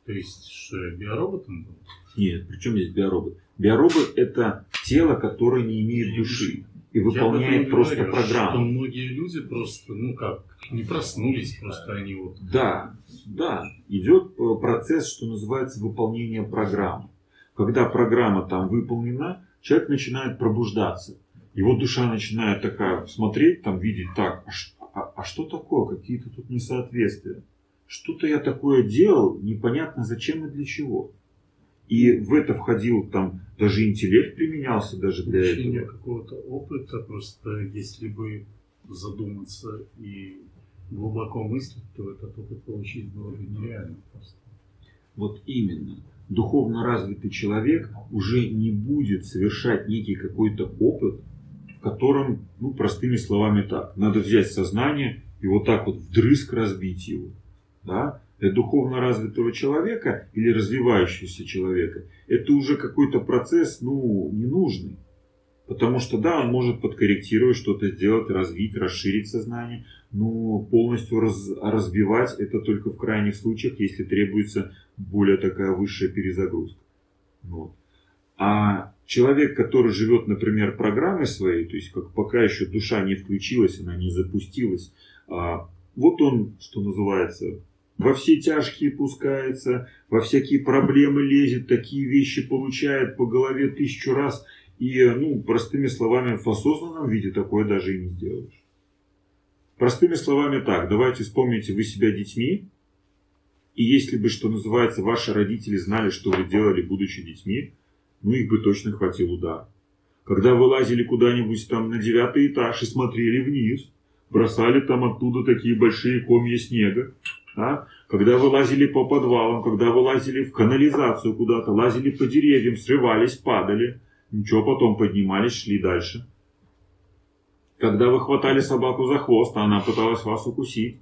То есть, что я биороботом был? Нет, при чем здесь биоробот? Биоробот это тело, которое не имеет души и выполняет просто говорю, Что программу. многие люди просто, ну как, не проснулись, просто они вот Да, да, идет э, процесс, что называется выполнение программы. Когда программа там выполнена, человек начинает пробуждаться. Его душа начинает такая смотреть, там видеть, так, а, а- а что такое, какие-то тут несоответствия. Что-то я такое делал, непонятно зачем и для чего. И в это входил там, даже интеллект применялся даже для получение этого. какого-то опыта, просто если бы задуматься и глубоко мыслить, то этот опыт получить было бы нереально просто. Вот именно. Духовно развитый человек уже не будет совершать некий какой-то опыт, в котором, ну, простыми словами так, надо взять сознание и вот так вот вдрызг разбить его. Да? Для духовно развитого человека или развивающегося человека это уже какой-то процесс, ну, ненужный. Потому что, да, он может подкорректировать, что-то сделать, развить, расширить сознание, но полностью раз- разбивать это только в крайних случаях, если требуется более такая высшая перезагрузка. Вот. А человек, который живет, например, программой своей, то есть как пока еще душа не включилась, она не запустилась, а, вот он, что называется, во все тяжкие пускается, во всякие проблемы лезет, такие вещи получает по голове тысячу раз, и, ну, простыми словами, в осознанном виде такое даже и не сделаешь. Простыми словами так, давайте вспомните вы себя детьми, и если бы, что называется, ваши родители знали, что вы делали, будучи детьми, ну, их бы точно хватил удар. Когда вы лазили куда-нибудь там на девятый этаж и смотрели вниз, бросали там оттуда такие большие комья снега, да? когда вы лазили по подвалам, когда вы лазили в канализацию куда-то, лазили по деревьям, срывались, падали, ничего, потом поднимались, шли дальше. Когда вы хватали собаку за хвост, а она пыталась вас укусить,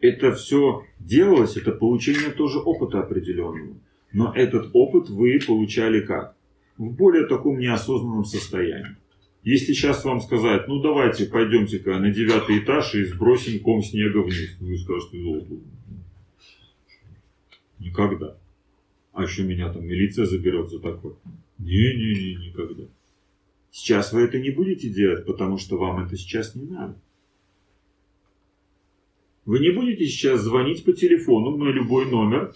это все делалось, это получение тоже опыта определенного. Но этот опыт вы получали как? В более таком неосознанном состоянии. Если сейчас вам сказать, ну давайте пойдемте-ка на девятый этаж и сбросим ком снега вниз, вы скажете, «Ну, никогда. А еще меня там милиция заберет за такое. Не-не-не, никогда. Сейчас вы это не будете делать, потому что вам это сейчас не надо. Вы не будете сейчас звонить по телефону на любой номер,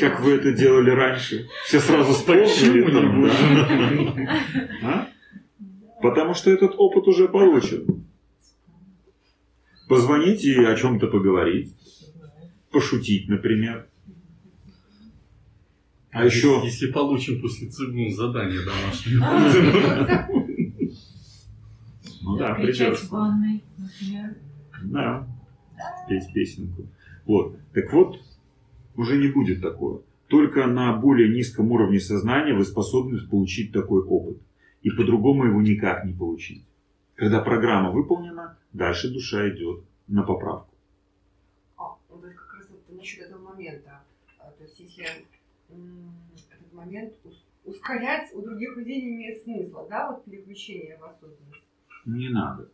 как вы это делали раньше. Все сразу вспомнили. Там, да. А? Потому что этот опыт уже получен. Позвонить и о чем-то поговорить. Пошутить, например. А еще... Если получим после ЦИГУН задание домашнее. Ну да, Кричать придется. в ванной, например. Да, петь песенку. Вот. Так вот, уже не будет такого. Только на более низком уровне сознания вы способны получить такой опыт. И по-другому его никак не получить. Когда программа выполнена, дальше душа идет на поправку. А, вот это как раз вот насчет этого момента. А, То есть если этот момент ус- ускорять у других людей не имеет смысла, да, вот переключение в осознанность. Не надо.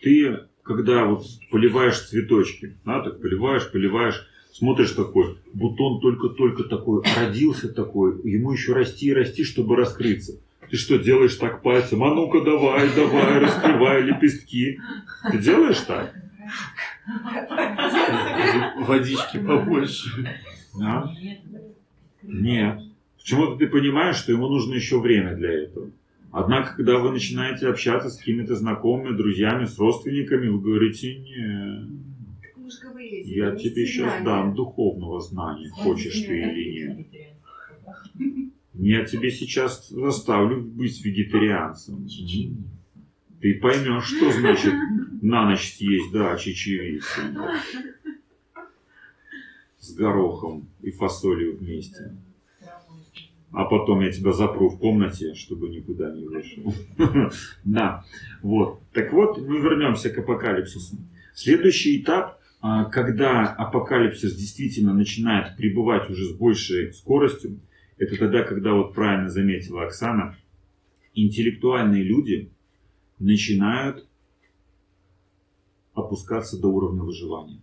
Ты, когда вот поливаешь цветочки, да, так поливаешь, поливаешь, смотришь такой, бутон только-только такой, родился такой, ему еще расти и расти, чтобы раскрыться. Ты что, делаешь так пальцем? А ну-ка давай, давай, раскрывай лепестки. Ты делаешь так? Водички побольше. Да? Нет. Нет. Почему-то ты понимаешь, что ему нужно еще время для этого. Однако, когда вы начинаете общаться с какими-то знакомыми, друзьями, с родственниками, вы говорите, не, Мы же говорили, я тебе сейчас дам духовного знания, хочешь ты или нет. Я тебе сейчас заставлю быть вегетарианцем. Ты поймешь, что значит на ночь съесть, да, чечевицу. С горохом и фасолью вместе. А потом я тебя запру в комнате, чтобы никуда не вышел. Да, вот. Так вот, мы вернемся к апокалипсису. Следующий этап, а, когда апокалипсис действительно начинает пребывать уже с большей скоростью, это тогда, когда, вот правильно заметила Оксана, интеллектуальные люди начинают опускаться до уровня выживания.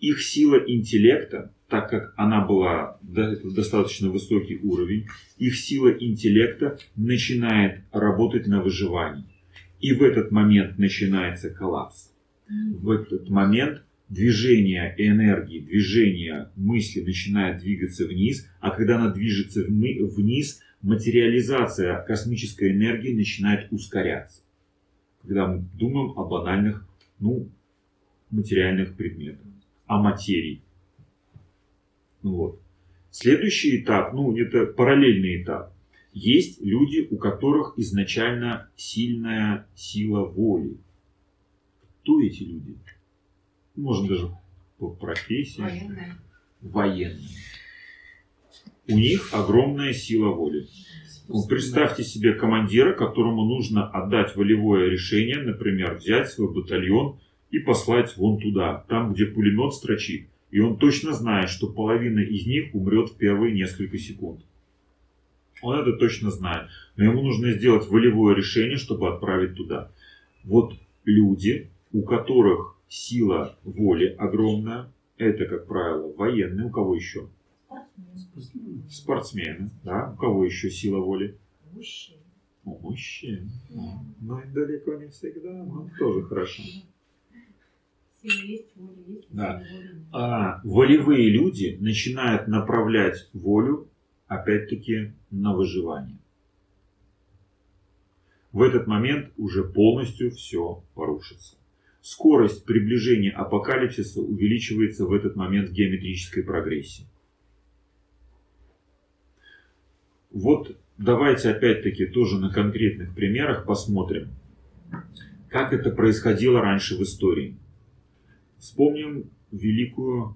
Их сила интеллекта, так как она была да, это достаточно высокий уровень, их сила интеллекта начинает работать на выживании. И в этот момент начинается коллапс. В этот момент движение энергии, движение мысли начинает двигаться вниз, а когда она движется вни- вниз, материализация космической энергии начинает ускоряться. Когда мы думаем о банальных, ну, материальных предметах, о материи. Ну Вот. Следующий этап, ну, это параллельный этап. Есть люди, у которых изначально сильная сила воли. Кто эти люди? Можно даже по профессии. Военная. Военные. У них огромная сила воли. Представьте себе командира, которому нужно отдать волевое решение, например, взять свой батальон и послать вон туда, там, где пулемет строчит. И он точно знает, что половина из них умрет в первые несколько секунд. Он это точно знает. Но ему нужно сделать волевое решение, чтобы отправить туда. Вот люди, у которых сила воли огромная, это, как правило, военные, у кого еще? Спортсмены, да, у кого еще сила воли? Мужчина. У мужчин. Но и далеко не всегда, но тоже хорошо. Сила есть, воля есть, Да. А волевые люди начинают направлять волю, опять-таки, на выживание. В этот момент уже полностью все порушится. Скорость приближения апокалипсиса увеличивается в этот момент в геометрической прогрессии. Вот давайте опять-таки тоже на конкретных примерах посмотрим, как это происходило раньше в истории. Вспомним Великую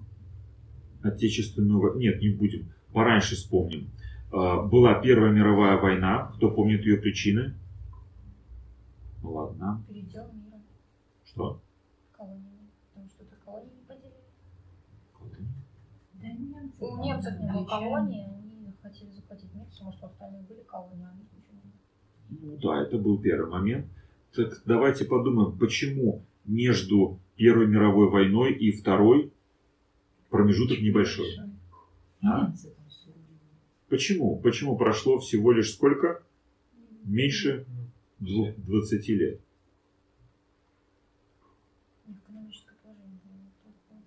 Отечественную. Нет, не будем. Пораньше вспомним. А, Была Первая мировая война. Кто помнит ее причины? Ладно. Передел мира Что? колонии. Потому что это колонии не поделили. Да немцы У немцев не было колонии, они хотели захватить мир, потому что остальные были колонии, а у них ничего не было. Ну да, это был первый момент. Так давайте подумаем, почему между Первой мировой войной и Второй промежуток небольшой. А? Почему? Почему прошло всего лишь сколько? Меньше двух- 20 лет. Экономическое положение было плохое.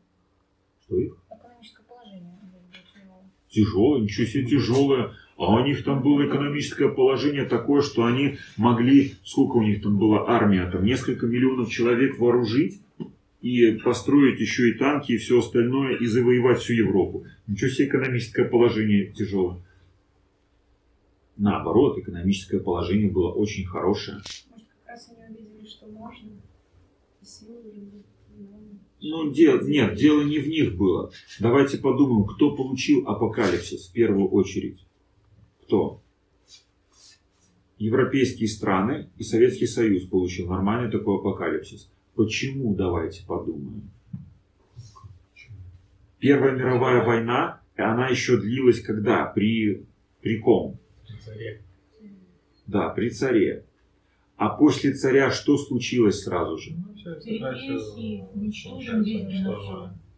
Что их? Экономическое положение тяжелое. Тяжелое, ничего себе тяжелое. А у них там было экономическое положение такое, что они могли, сколько у них там была армия, там несколько миллионов человек вооружить и построить еще и танки и все остальное и завоевать всю Европу. Ничего себе экономическое положение тяжелое. Наоборот, экономическое положение было очень хорошее. Может, как раз они увидели, что можно. И силы были. Ну, де- нет, дело не в них было. Давайте подумаем, кто получил апокалипсис в первую очередь. Кто? Европейские страны и Советский Союз получил нормальный такой апокалипсис. Почему, давайте подумаем. Первая мировая война, она еще длилась когда? При, при ком? При царе. Да, при царе. А после царя что случилось сразу же? Ну.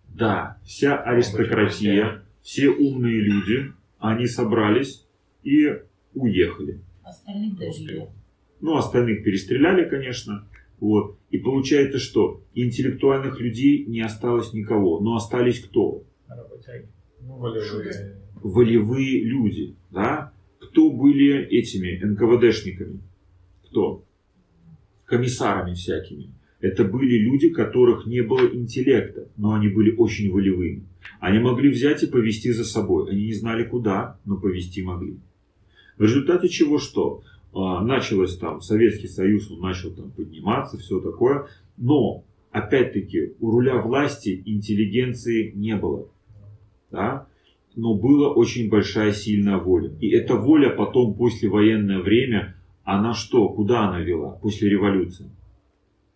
Да, вся аристократия, все умные люди, они собрались и уехали. Остальных. Ну, остальных перестреляли, конечно. Вот. И получается, что интеллектуальных людей не осталось никого. Но остались кто? Ну, волевые. волевые люди, да? Кто были этими НКВДшниками? Кто? Комиссарами всякими. Это были люди, которых не было интеллекта, но они были очень волевыми. Они могли взять и повести за собой. Они не знали куда, но повести могли. В результате чего что? А, Началось там, Советский Союз, он начал там подниматься, все такое. Но, опять-таки, у руля власти интеллигенции не было. Да? но была очень большая сильная воля. И эта воля потом, послевоенное время, она что, куда она вела после революции?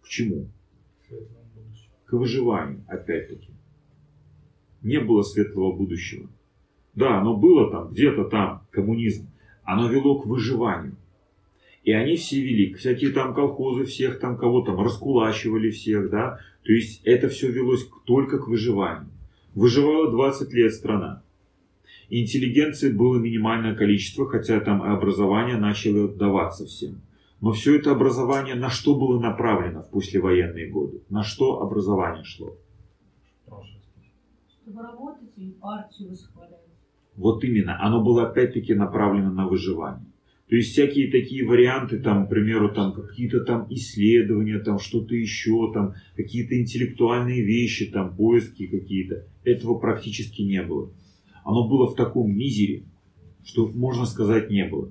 К чему? К выживанию, опять-таки. Не было светлого будущего. Да, оно было там, где-то там, коммунизм. Оно вело к выживанию. И они все вели, всякие там колхозы всех там, кого там раскулачивали всех, да. То есть это все велось только к выживанию. Выживала 20 лет страна. Интеллигенции было минимальное количество, хотя там и образование начало даваться всем. Но все это образование на что было направлено в послевоенные годы? На что образование шло? Чтобы работать и партию восхвалять. Вот именно, оно было опять-таки направлено на выживание. То есть всякие такие варианты, там, к примеру, там какие-то там исследования, там что-то еще, там какие-то интеллектуальные вещи, там поиски какие-то, этого практически не было. Оно было в таком мизере, что можно сказать не было.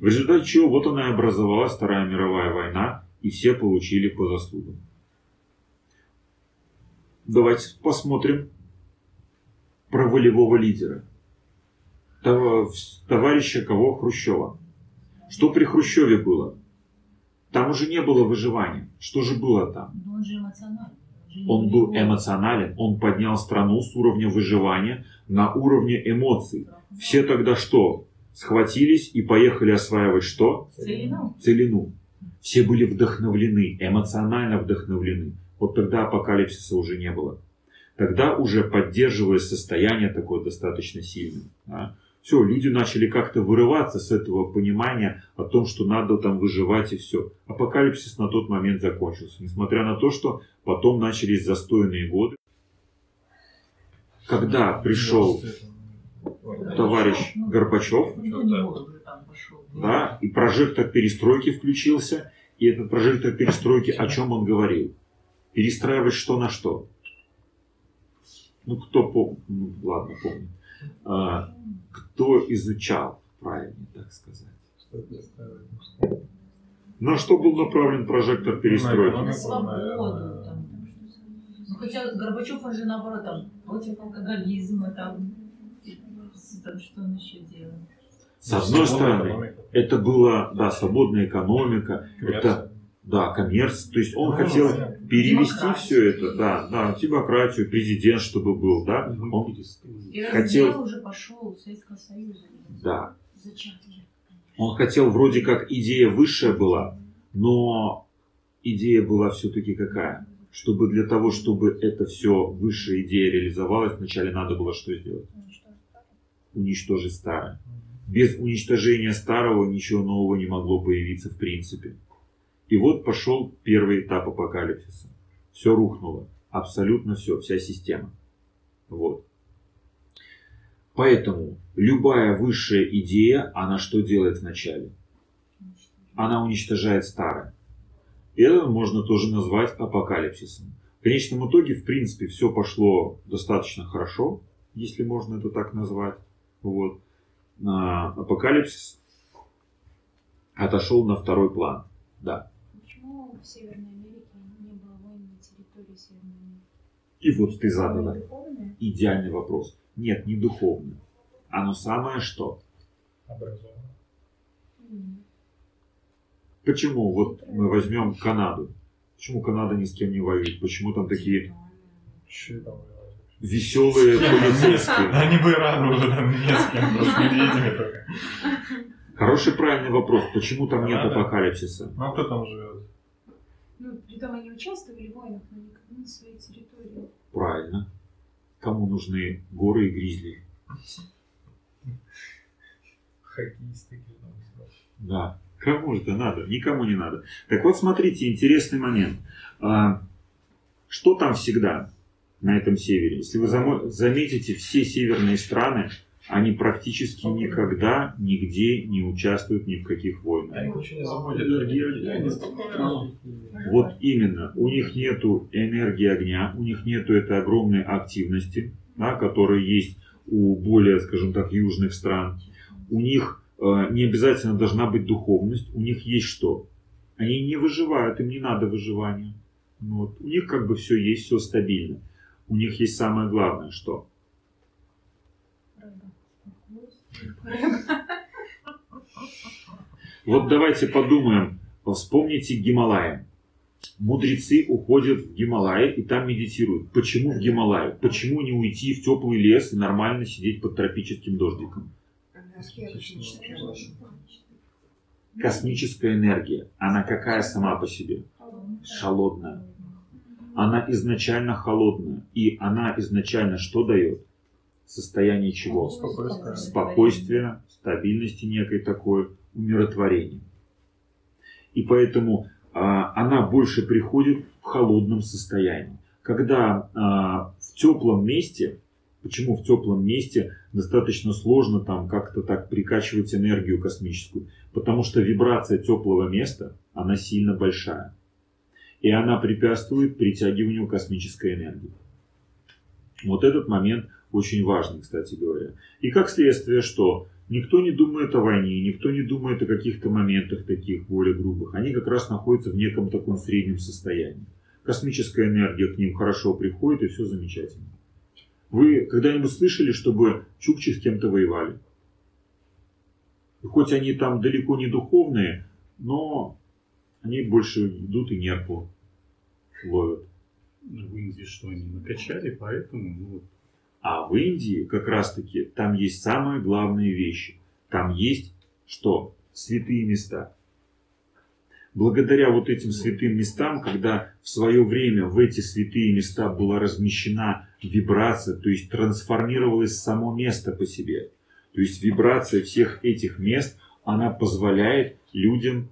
В результате чего вот она и образовалась Вторая мировая война, и все получили по заслугам. Давайте посмотрим про волевого лидера. Това- Товарища кого? Хрущева. Что при Хрущеве было? Там уже не было выживания. Что же было там? Но он же эмоциональный. Он был эмоционален, он поднял страну с уровня выживания на уровне эмоций. Все тогда что? Схватились и поехали осваивать что? Целину. Целину. Все были вдохновлены, эмоционально вдохновлены. Вот тогда апокалипсиса уже не было. Тогда уже поддерживалось состояние такое достаточно сильное. Все, люди начали как-то вырываться с этого понимания о том, что надо там выживать и все. Апокалипсис на тот момент закончился. Несмотря на то, что потом начались застойные годы. Когда пришел товарищ Горбачев, Ну, там пошел. да, и прожектор перестройки включился, и этот прожектор перестройки, о чем он говорил? Перестраивать что на что? Ну, кто помнит, ну, ладно, помнит. А, кто изучал, правильно так сказать. На что был направлен прожектор На перестройки? свободу. Там, ну, хотя Горбачев, он же наоборот, там, против алкоголизма, там, там что он еще делал. С одной стороны, это была, да, свободная экономика, это, да, коммерция. То есть он хотел перевести Демократию. все это, да, да, демократию, президент, чтобы был, да. Он. И Хотел- уже пошел Советского Союза. да, Зачатки. он хотел вроде как идея высшая была, но идея была все-таки какая? Чтобы для того, чтобы это все высшая идея реализовалась, вначале надо было что сделать? Уничтожить старое. Без уничтожения старого ничего нового не могло появиться в принципе. И вот пошел первый этап апокалипсиса. Все рухнуло. Абсолютно все, вся система. Вот. Поэтому любая высшая идея, она что делает вначале? Она уничтожает старое. Это можно тоже назвать апокалипсисом. В конечном итоге, в принципе, все пошло достаточно хорошо, если можно это так назвать. Вот. А, апокалипсис отошел на второй план. Да. В Северной Америке не было войн на территории Северной Америки? И вот ты задала Духовное? идеальный вопрос. Нет, не духовно. Оно самое что? Образованно. М. Почему? Вот мы возьмем Канаду. Почему Канада ни с кем не воюет? Почему там такие веселые полицейские? Они бы рано уже там немецким, просто медведями только. Хороший правильный вопрос. Почему там нет апокалипсиса? Ну а кто там живет? Ну, притом они участвовали в войнах, но никогда на своей территории. Правильно. Кому нужны горы и гризли? Хоккеисты кино. Да. Кому это надо? Никому не надо. Так вот, смотрите, интересный момент. А, Что там всегда? на этом севере. Если вы заметите, все северные страны, они практически никогда нигде не участвуют ни в каких войнах. Они ничего не забудут. Вот именно, у них нету энергии огня, у них нету этой огромной активности, да, которая есть у более, скажем так, южных стран. У них э, не обязательно должна быть духовность, у них есть что? Они не выживают, им не надо выживания. Вот. У них как бы все есть, все стабильно. У них есть самое главное, что? Вот давайте подумаем, вспомните Гималаи. Мудрецы уходят в Гималаи и там медитируют. Почему в Гималаи? Почему не уйти в теплый лес и нормально сидеть под тропическим дождиком? Космическая энергия, она какая сама по себе? Холодная. Она изначально холодная. И она изначально что дает? Состояние чего? Спокойствие. Спокойствия, стабильности некой такой, умиротворения. И поэтому а, она больше приходит в холодном состоянии. Когда а, в теплом месте, почему в теплом месте достаточно сложно там как-то так прикачивать энергию космическую? Потому что вибрация теплого места, она сильно большая. И она препятствует притягиванию космической энергии. Вот этот момент очень важный, кстати говоря. И как следствие, что никто не думает о войне, никто не думает о каких-то моментах таких более грубых. Они как раз находятся в неком таком среднем состоянии. Космическая энергия к ним хорошо приходит, и все замечательно. Вы когда-нибудь слышали, чтобы чукчи с кем-то воевали? И хоть они там далеко не духовные, но они больше идут и нерпу ловят. В Индии что они накачали, поэтому ну, А в Индии как раз-таки там есть самые главные вещи. Там есть что? Святые места. Благодаря вот этим святым местам, когда в свое время в эти святые места была размещена вибрация, то есть трансформировалось само место по себе. То есть вибрация всех этих мест, она позволяет людям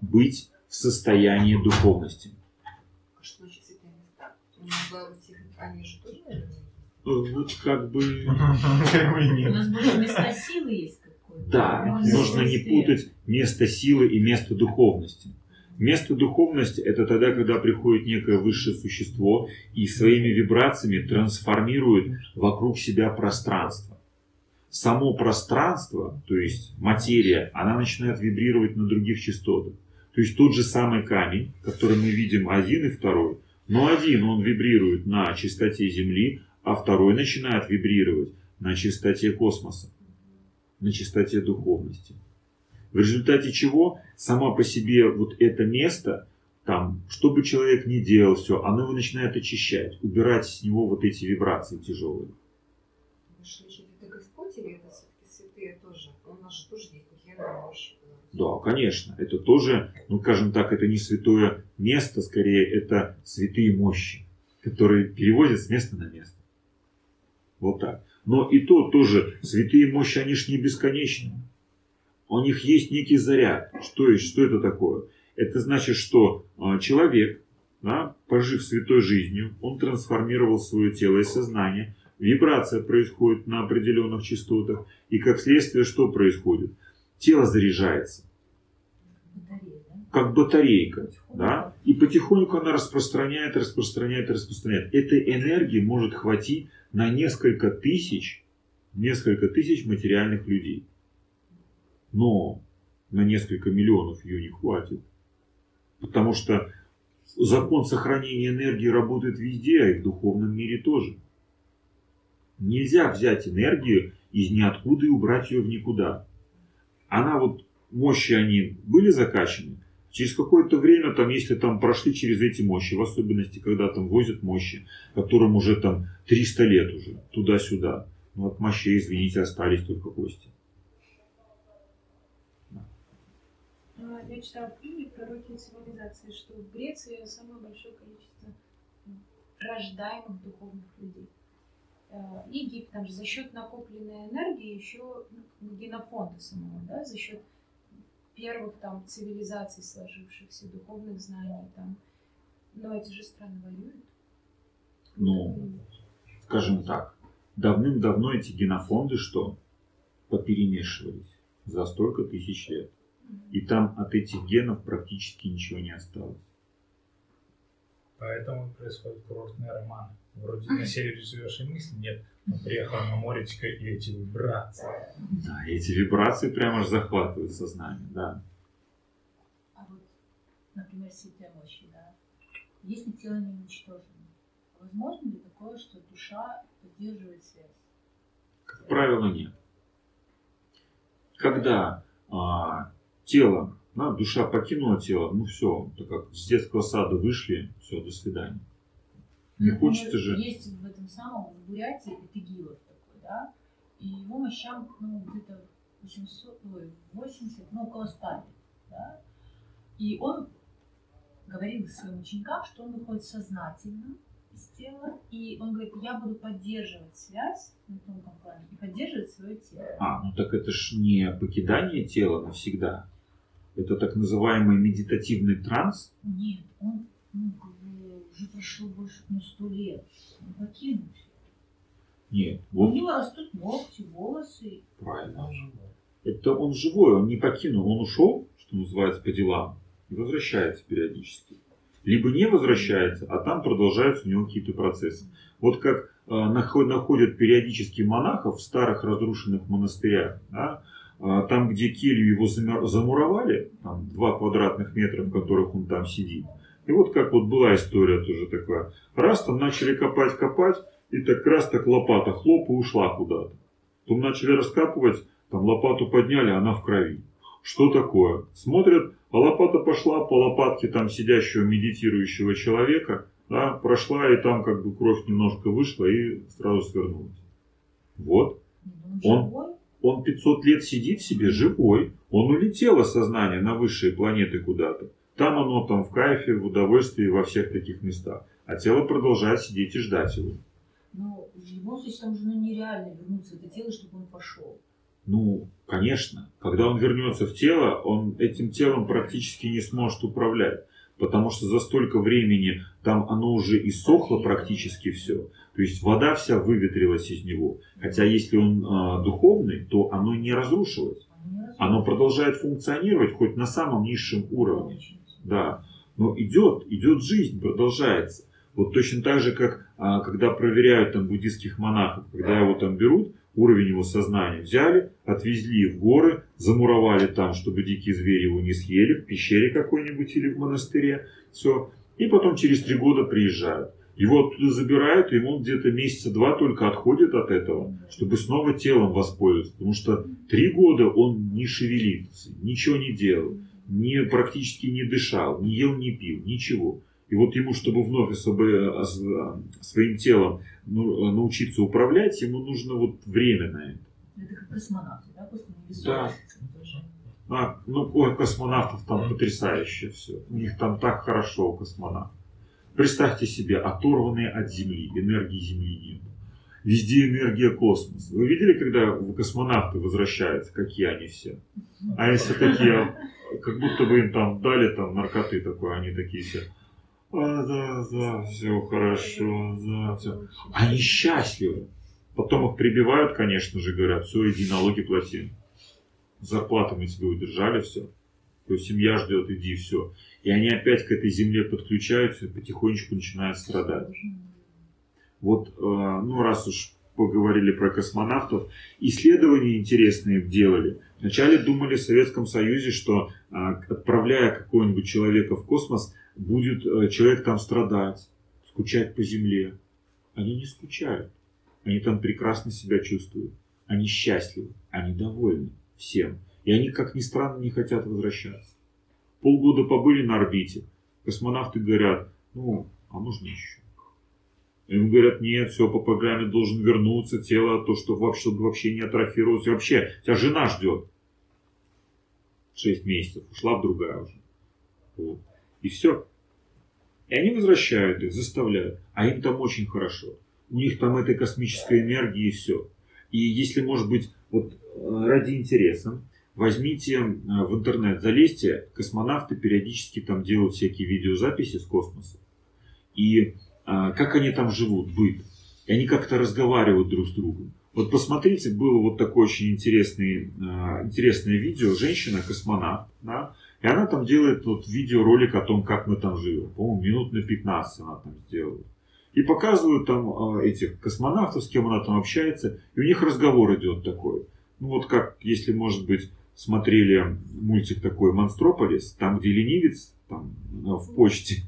быть в состоянии духовности. А Что значит святые места? Они же тоже, наверное, Вот как бы... Как бы и У нас больше места силы есть какое-то. Да, нужно не путать место силы и место духовности. Место духовности – это тогда, когда приходит некое высшее существо и своими вибрациями трансформирует вокруг себя пространство. Само пространство, то есть материя, она начинает вибрировать на других частотах. То есть тот же самый камень, который мы видим один и второй, но один он вибрирует на частоте Земли, а второй начинает вибрировать на частоте космоса, на частоте духовности. В результате чего сама по себе вот это место, там, что бы человек ни делал, все, оно его начинает очищать, убирать с него вот эти вибрации тяжелые. Это Господь или это все-таки святые тоже? У нас же тоже есть. Да, конечно, это тоже, ну, скажем так, это не святое место, скорее это святые мощи, которые переводят с места на место. Вот так. Но и то тоже, святые мощи, они ж не бесконечны. У них есть некий заряд. Что, что это такое? Это значит, что а, человек, да, пожив святой жизнью, он трансформировал свое тело и сознание, вибрация происходит на определенных частотах, и как следствие что происходит? Тело заряжается Батарея? Как батарейка, да, и потихоньку она распространяет, распространяет, распространяет. Этой энергии может хватить на несколько тысяч, несколько тысяч материальных людей. Но на несколько миллионов ее не хватит. Потому что закон сохранения энергии работает везде, а и в духовном мире тоже. Нельзя взять энергию из ниоткуда и убрать ее в никуда. Она вот, мощи они были закачаны, через какое-то время, там, если там прошли через эти мощи, в особенности, когда там возят мощи, которым уже там 300 лет уже, туда-сюда, ну от мощей, извините, остались только кости. А, Я читала в книге «Пророки цивилизации», что в Греции самое большое количество рождаемых духовных людей. Э, Египет там же за счет накопленной энергии еще ну, генофонда самого, да, за счет первых там цивилизаций сложившихся, духовных знаний там. Но эти же страны воюют. ну, скажем так, давным-давно эти генофонды что? Поперемешивались за столько тысяч лет. И там от этих генов практически ничего не осталось. Поэтому происходят курортные романы. Вроде на севере живешь и мысли нет, но приехал на моречко и эти вибрации. Да, эти вибрации прямо аж захватывают сознание, да. А вот, например, святые мощи, да. Если тело не уничтожено, возможно ли такое, что душа поддерживает связь? Как правило, нет. Когда а, тело, да, душа покинула тело, ну все, так как с детского сада вышли, все, до свидания. Не Например, хочется же. Есть в этом самом, в Бурятии, Петегилов такой, да, и его мощам, ну, где-то 800, ой, 80, ну, около 100 лет, да, и он говорил своим ученикам, что он выходит сознательно из тела, и он говорит, я буду поддерживать связь на тонком плане и поддерживать свое тело. А, ну так это ж не покидание тела навсегда. Это так называемый медитативный транс. Нет, он ну, уже прошло больше ну, 100 лет, он покинул всё. Нет, У вот него растут ногти, волосы. правильно. Это он живой, он не покинул, он ушел, что называется, по делам, и возвращается периодически. Либо не возвращается, а там продолжаются у него какие-то процессы. Вот как э, наход- находят периодически монахов в старых разрушенных монастырях, да, там, где келью его замуровали, там два квадратных метра, в которых он там сидит. И вот как вот была история тоже такая. Раз там начали копать-копать, и так раз так лопата хлоп и ушла куда-то. Потом начали раскапывать, там лопату подняли, она в крови. Что такое? Смотрят, а лопата пошла по лопатке там сидящего медитирующего человека, да, прошла, и там как бы кровь немножко вышла и сразу свернулась. Вот. Он Он- живой. Он 500 лет сидит себе живой, он улетело сознание на высшие планеты куда-то. Там оно там в кайфе, в удовольствии, во всех таких местах. А тело продолжает сидеть и ждать его. Но в любом случае там же ну, нереально вернуться в это тело, чтобы он пошел. Ну, конечно, когда он вернется в тело, он этим телом практически не сможет управлять. Потому что за столько времени там оно уже иссохло практически все. То есть вода вся выветрилась из него. Хотя если он а, духовный, то оно не разрушилось. Оно продолжает функционировать хоть на самом низшем уровне. Да, но идет, идет жизнь, продолжается. Вот точно так же, как а, когда проверяют там буддийских монахов, когда его там берут, уровень его сознания взяли, отвезли в горы, замуровали там, чтобы дикие звери его не съели, в пещере какой-нибудь или в монастыре, все. И потом через три года приезжают. Его оттуда забирают, и ему где-то месяца два только отходит от этого, чтобы снова телом воспользоваться. Потому что три года он не шевелится, ничего не делал не, практически не дышал, не ел, не пил, ничего. И вот ему, чтобы вновь освобо- ос- а, своим телом ну, научиться управлять, ему нужно вот время на это. Это как космонавты, да, после Да. А, ну, у космонавтов там потрясающе все. У них там так хорошо у космонавтов. Представьте себе, оторванные от Земли, энергии Земли нет. Везде энергия космоса. Вы видели, когда космонавты возвращаются, какие они все? А если такие, как будто бы им там дали там наркоты такой, они такие все. А, да, да, все хорошо, да, все. Они счастливы. Потом их прибивают, конечно же, говорят, все, иди налоги плати. Зарплату мы тебе удержали, все. То есть семья ждет, иди, все. И они опять к этой земле подключаются и потихонечку начинают страдать. Вот, э, ну, раз уж поговорили про космонавтов, исследования интересные делали. Вначале думали в Советском Союзе, что а, отправляя какого-нибудь человека в космос, будет э, человек там страдать, скучать по Земле. Они не скучают. Они там прекрасно себя чувствуют. Они счастливы, они довольны всем. И они, как ни странно, не хотят возвращаться. Полгода побыли на орбите. Космонавты говорят, ну, а можно еще? Им говорят, нет, все, по программе должен вернуться, тело, то, что вообще, чтобы вообще не атрофировалось. И вообще, тебя жена ждет. Шесть месяцев, ушла в другая уже. Вот. И все. И они возвращают их, заставляют. А им там очень хорошо. У них там этой космической энергии и все. И если, может быть, вот э, ради интереса, возьмите э, в интернет, залезьте, космонавты периодически там делают всякие видеозаписи с космоса. И а, как они там живут, быт. И они как-то разговаривают друг с другом. Вот посмотрите, было вот такое очень интересный, а, интересное видео. Женщина, космонавт, да, и она там делает вот видеоролик о том, как мы там живем. По-моему, минут на 15 она там сделала. И показывают там а, этих космонавтов, с кем она там общается. И у них разговор идет такой. Ну вот как, если, может быть, смотрели мультик такой «Монстрополис», там, где ленивец там, в почте,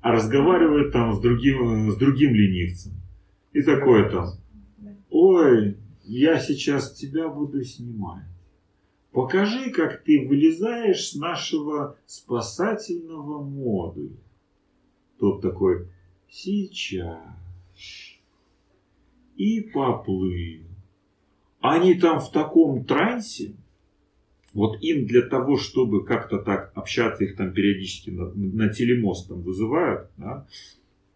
а разговаривает там с другим, с другим ленивцем. И такое там, ой, я сейчас тебя буду снимать. Покажи, как ты вылезаешь с нашего спасательного модуля. Тот такой, сейчас. И поплыл. Они там в таком трансе, вот им для того, чтобы как-то так общаться, их там периодически на, на телемост там вызывают, да,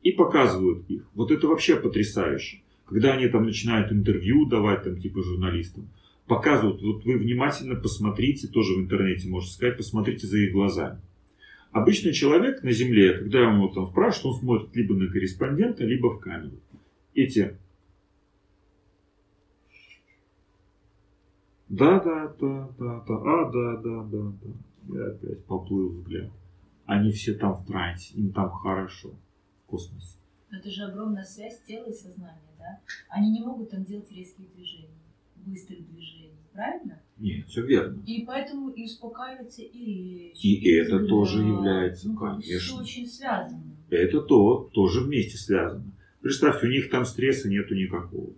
и показывают их. Вот это вообще потрясающе. Когда они там начинают интервью давать, там, типа журналистам, показывают, вот вы внимательно посмотрите, тоже в интернете можете сказать, посмотрите за их глазами. Обычный человек на Земле, когда ему там спрашивают, он смотрит либо на корреспондента, либо в камеру. Эти Да, да, да, да, да, а, да, да, да, да. И опять поплыл взгляд. Они все там в трансе, им там хорошо в космосе. Но это же огромная связь тела и сознания, да? Они не могут там делать резких движений, быстрых движений, правильно? Нет, все верно. И поэтому и успокаивается и речь. И это взгляд. тоже является, ну, конечно. Все очень связано. Это то, тоже вместе связано. Представьте, у них там стресса нету никакого.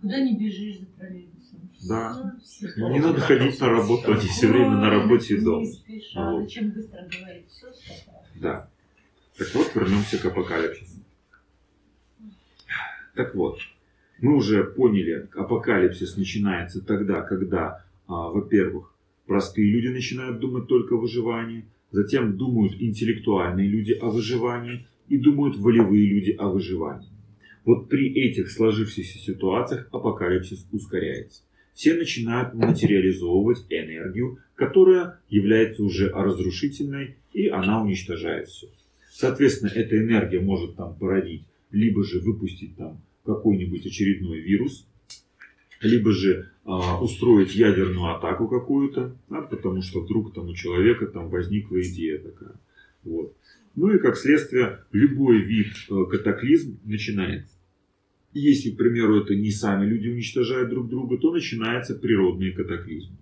Куда не бежишь за троллейбусом. Да. Ну, Не надо ходить на работу, они все время на работе и дома. Вот. Зачем быстро говорить? Все. Да. Так вот, вернемся к апокалипсису. Так вот, мы уже поняли, апокалипсис начинается тогда, когда, а, во-первых, простые люди начинают думать только о выживании, затем думают интеллектуальные люди о выживании и думают волевые люди о выживании. Вот при этих сложившихся ситуациях апокалипсис ускоряется. Все начинают материализовывать энергию, которая является уже разрушительной, и она уничтожает все. Соответственно, эта энергия может там породить, либо же выпустить там какой-нибудь очередной вирус, либо же а, устроить ядерную атаку какую-то, да, потому что вдруг там у человека там возникла идея такая. Вот. Ну и как следствие, любой вид э, катаклизм начинается. Если, к примеру, это не сами люди уничтожают друг друга, то начинаются природные катаклизмы.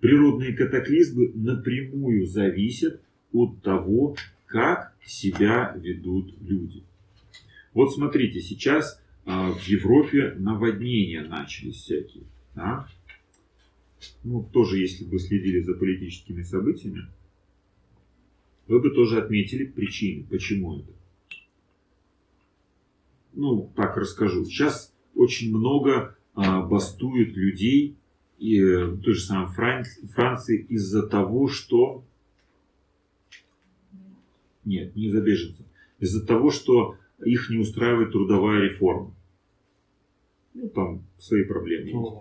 Природные катаклизмы напрямую зависят от того, как себя ведут люди. Вот смотрите, сейчас в Европе наводнения начались всякие. Да? Ну, тоже, если бы следили за политическими событиями, вы бы тоже отметили причины, почему это. Ну, так расскажу. Сейчас очень много а, бастует людей и э, в той же самой Франции, Франции из-за того, что... Нет, не из-за беженцев. Из-за того, что их не устраивает трудовая реформа. Ну, там свои проблемы есть.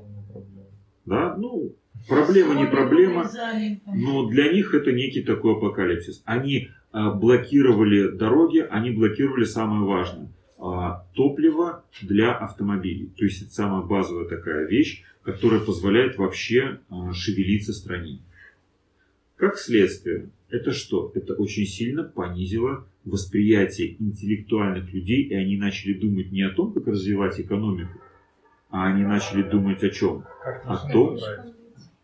Да, ну, проблема не проблема, но для них это некий такой апокалипсис. Они а, блокировали дороги, они блокировали самое важное а, топливо для автомобилей. То есть это самая базовая такая вещь, которая позволяет вообще а, шевелиться стране. Как следствие, это что? Это очень сильно понизило восприятие интеллектуальных людей, и они начали думать не о том, как развивать экономику, а они начали думать о чем? Как О том, заправить?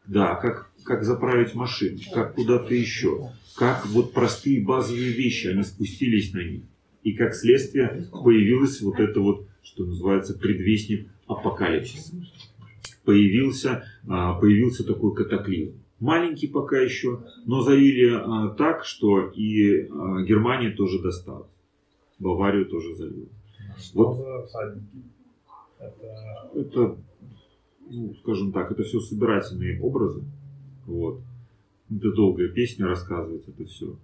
да, как, как заправить машину, как куда-то еще, как вот простые базовые вещи, они спустились на них. И как следствие появилось вот это вот, что называется, предвестник апокалипсиса. Появился, а, появился такой катаклизм. Маленький пока еще, но залили а, так, что и а, Германии тоже досталось. Баварию тоже залило. Что Вот. за всадники? Это Это, ну, скажем так, это все собирательные образы. Вот. Это долгая песня рассказывать это все.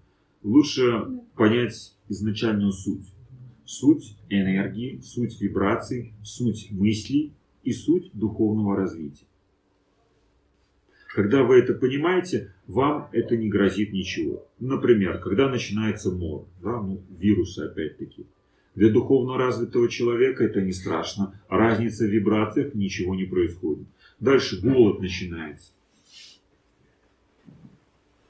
Лучше понять изначальную суть. Суть энергии, суть вибраций, суть мыслей и суть духовного развития. Когда вы это понимаете, вам это не грозит ничего. Например, когда начинается мор, да, ну, вирусы опять-таки. Для духовно развитого человека это не страшно. Разница в вибрациях, ничего не происходит. Дальше голод начинается.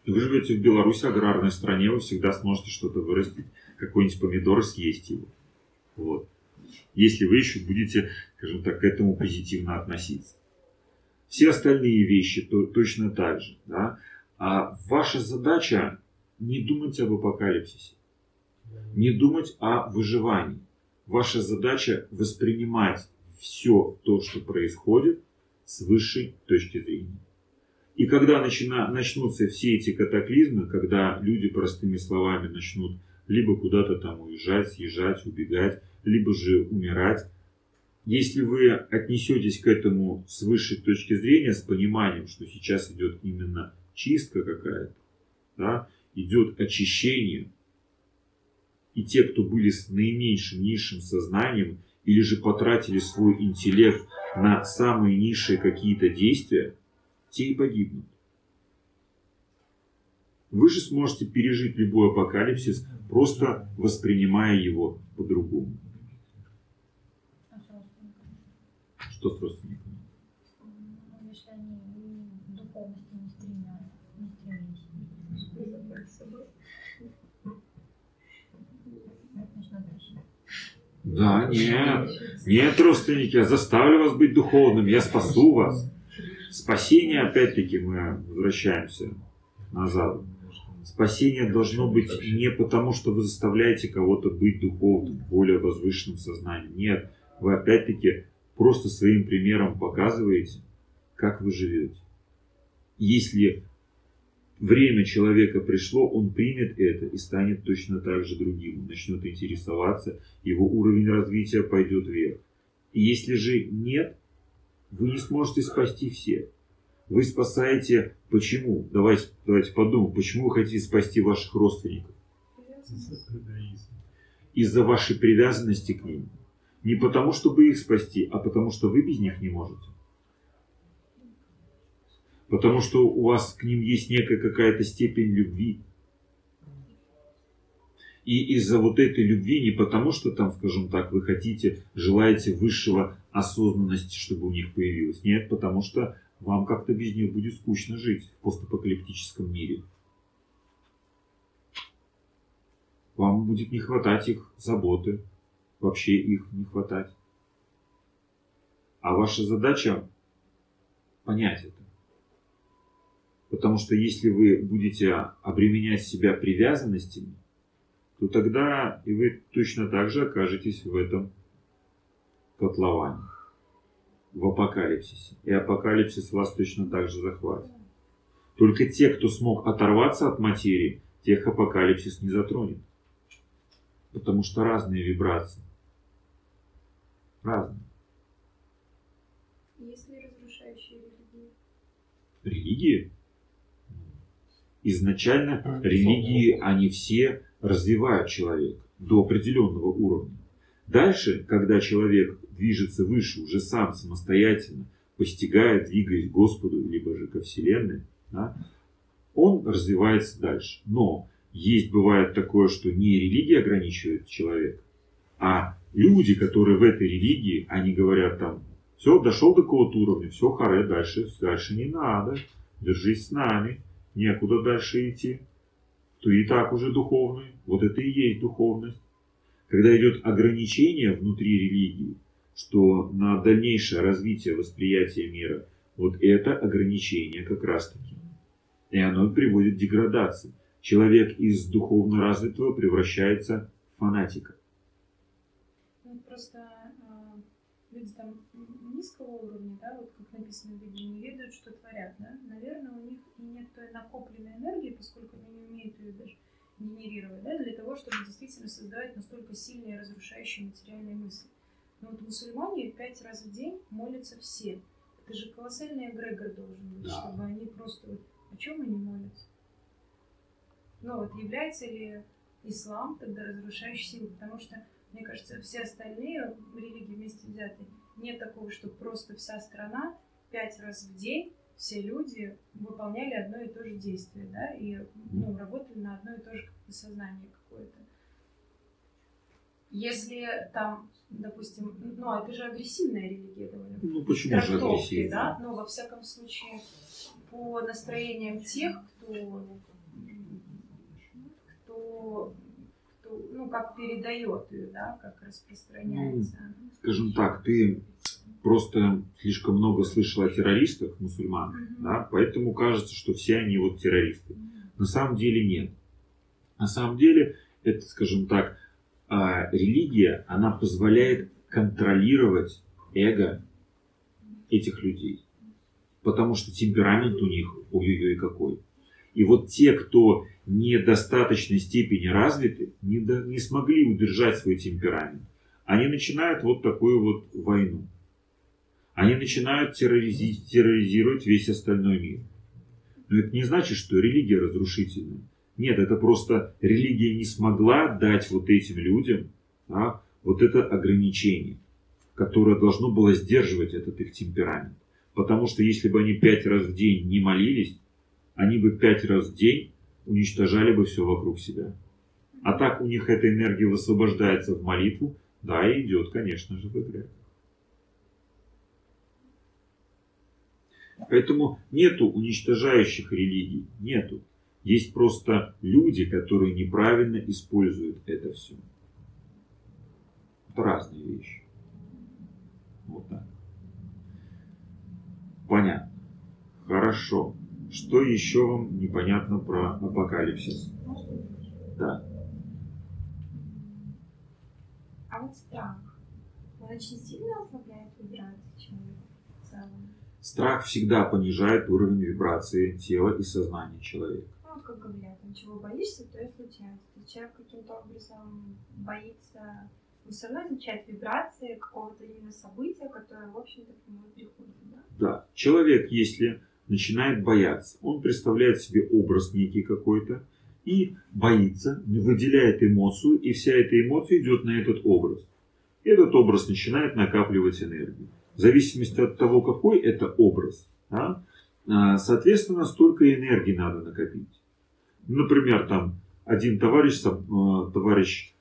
Вы живете в Беларуси, аграрной стране, вы всегда сможете что-то вырастить, какой-нибудь помидор съесть его. Вот. Если вы еще будете, скажем так, к этому позитивно относиться. Все остальные вещи то, точно так же. Да? А ваша задача не думать об апокалипсисе, не думать о выживании. Ваша задача воспринимать все то, что происходит, с высшей точки зрения. И когда начина, начнутся все эти катаклизмы, когда люди простыми словами начнут либо куда-то там уезжать, съезжать, убегать, либо же умирать, если вы отнесетесь к этому с высшей точки зрения, с пониманием, что сейчас идет именно чистка какая-то, да, идет очищение, и те, кто были с наименьшим, низшим сознанием, или же потратили свой интеллект на самые низшие какие-то действия, те и погибнут. Вы же сможете пережить любой апокалипсис, просто воспринимая его по-другому. А с родственниками? Что с родственниками? Ну, если они духовности не стремились. Да, нет, нет, родственники, я заставлю вас быть духовным, я спасу вас. Спасение, опять-таки, мы возвращаемся назад. Спасение должно быть не потому, что вы заставляете кого-то быть духовным, более возвышенным сознанием. Нет, вы опять-таки просто своим примером показываете, как вы живете. Если время человека пришло, он примет это и станет точно так же другим. Он начнет интересоваться, его уровень развития пойдет вверх. И если же нет, вы не сможете спасти всех. Вы спасаете почему? Давайте, давайте подумаем, почему вы хотите спасти ваших родственников? Из-за вашей привязанности к ним. Не потому, чтобы их спасти, а потому, что вы без них не можете. Потому что у вас к ним есть некая какая-то степень любви. И из-за вот этой любви, не потому что там, скажем так, вы хотите, желаете высшего осознанности, чтобы у них появилась. Нет, потому что вам как-то без них будет скучно жить в постапокалиптическом мире. Вам будет не хватать их заботы, вообще их не хватать. А ваша задача понять это. Потому что если вы будете обременять себя привязанностями, то тогда и вы точно так же окажетесь в этом котловане, в апокалипсисе. И апокалипсис вас точно так же захватит. Только те, кто смог оторваться от материи, тех апокалипсис не затронет. Потому что разные вибрации. Разные. Есть ли разрушающие религии? Религии? Изначально религии, они все развивают человека до определенного уровня. Дальше, когда человек движется выше, уже сам самостоятельно, постигая, двигаясь к Господу, либо же ко Вселенной, да, он развивается дальше. Но есть бывает такое, что не религия ограничивает человека, а люди, которые в этой религии, они говорят там, все, дошел до какого-то уровня, все, харе, дальше, дальше не надо, держись с нами, некуда дальше идти. Ты и так уже духовный, вот это и есть духовность. Когда идет ограничение внутри религии, что на дальнейшее развитие восприятия мира, вот это ограничение как раз таки. И оно приводит к деградации. Человек из духовно развитого превращается в фанатика. Просто а, люди там низкого уровня, да, вот как написано в Библии, не ведают, что творят, да, наверное, у них и нет той накопленной энергии, поскольку они не умеют ее даже генерировать, да, для того, чтобы действительно создавать настолько сильные разрушающие материальные мысли. Но вот мусульмане пять раз в день молятся все. Это же колоссальный эгрегор должен быть, Да. чтобы они просто вот о чем они молятся? Ну вот является ли ислам тогда разрушающей силой? Потому что, мне кажется, все остальные религии вместе взятые, нет такого, что просто вся страна пять раз в день все люди выполняли одно и то же действие, да, и ну, работали на одно и то же как сознание какое-то. Если там, допустим, ну это же агрессивная религия довольно. Ну почему же агрессивно? да? Ну, во всяком случае, по настроениям тех, кто, кто ну, как передает ее, да, как распространяется. Скажем так, ты просто слишком много слышал о террористах, мусульман, Мгм. да, поэтому кажется, что все они вот террористы. На самом деле нет. На самом деле, это, скажем так, а, религия, она позволяет контролировать эго этих людей. Потому что темперамент у них ой-ой-ой какой. И вот те, кто недостаточной степени развиты, не, до- не смогли удержать свой темперамент, они начинают вот такую вот войну. Они начинают террoriзи- терроризировать весь остальной мир. Но это не значит, что религия разрушительная. Нет, это просто религия не смогла дать вот этим людям да, вот это ограничение, которое должно было сдерживать этот их темперамент. Потому что если бы они пять раз в день не молились, они бы пять раз в день уничтожали бы все вокруг себя. А так у них эта энергия высвобождается в молитву, да, и идет, конечно же, в игре. Поэтому нету уничтожающих религий, нету. Есть просто люди, которые неправильно используют это все. Это разные вещи. Вот так. Понятно. Хорошо. Что еще вам непонятно про апокалипсис? Да. А вот страх, он очень сильно ослабляет вибрации человека в целом. Страх всегда понижает уровень вибрации тела и сознания человека. Ну, вот как говорят, там, чего боишься, то и случается. Есть человек каким-то образом боится, но все равно изучает вибрации какого-то именно события, которое, в общем-то, к нему приходит, да? Да. Человек, если начинает бояться, он представляет себе образ некий какой-то и боится, выделяет эмоцию, и вся эта эмоция идет на этот образ. Этот образ начинает накапливать энергию. В зависимости от того, какой это образ, да, а, соответственно, столько энергии надо накопить. Например, там один товарищ, э, товарищ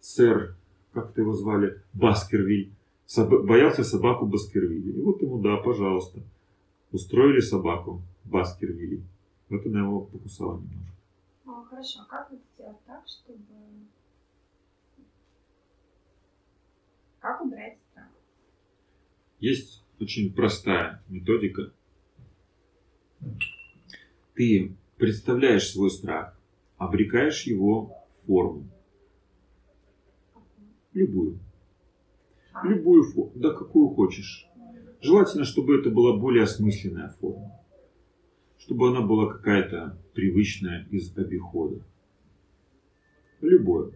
сэр, как его звали, Баскервиль, боялся собаку Баскервилля. И вот ему, да, пожалуйста, устроили собаку Баскервилли. Вот она его покусала немножко. Ну, хорошо, а как вот сделать так, чтобы... Как убрать страх? Есть очень простая методика. Ты представляешь свой страх, обрекаешь его в форму. Любую. Любую форму. Да какую хочешь. Желательно, чтобы это была более осмысленная форма. Чтобы она была какая-то привычная из обихода. Любое.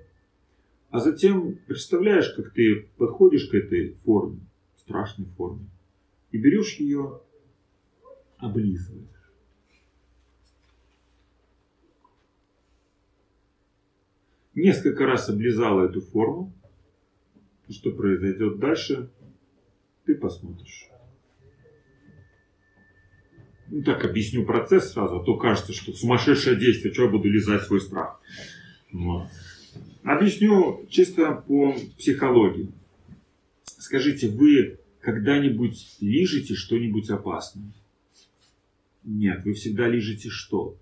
А затем представляешь, как ты подходишь к этой форме, страшной форме, и берешь ее, облизываешь. Несколько раз облизала эту форму. Что произойдет дальше, ты посмотришь. Ну так объясню процесс сразу, а то кажется, что сумасшедшее действие, что я буду лизать свой страх. Вот. Объясню чисто по психологии. Скажите, вы когда-нибудь лижете что-нибудь опасное? Нет, вы всегда лижете что?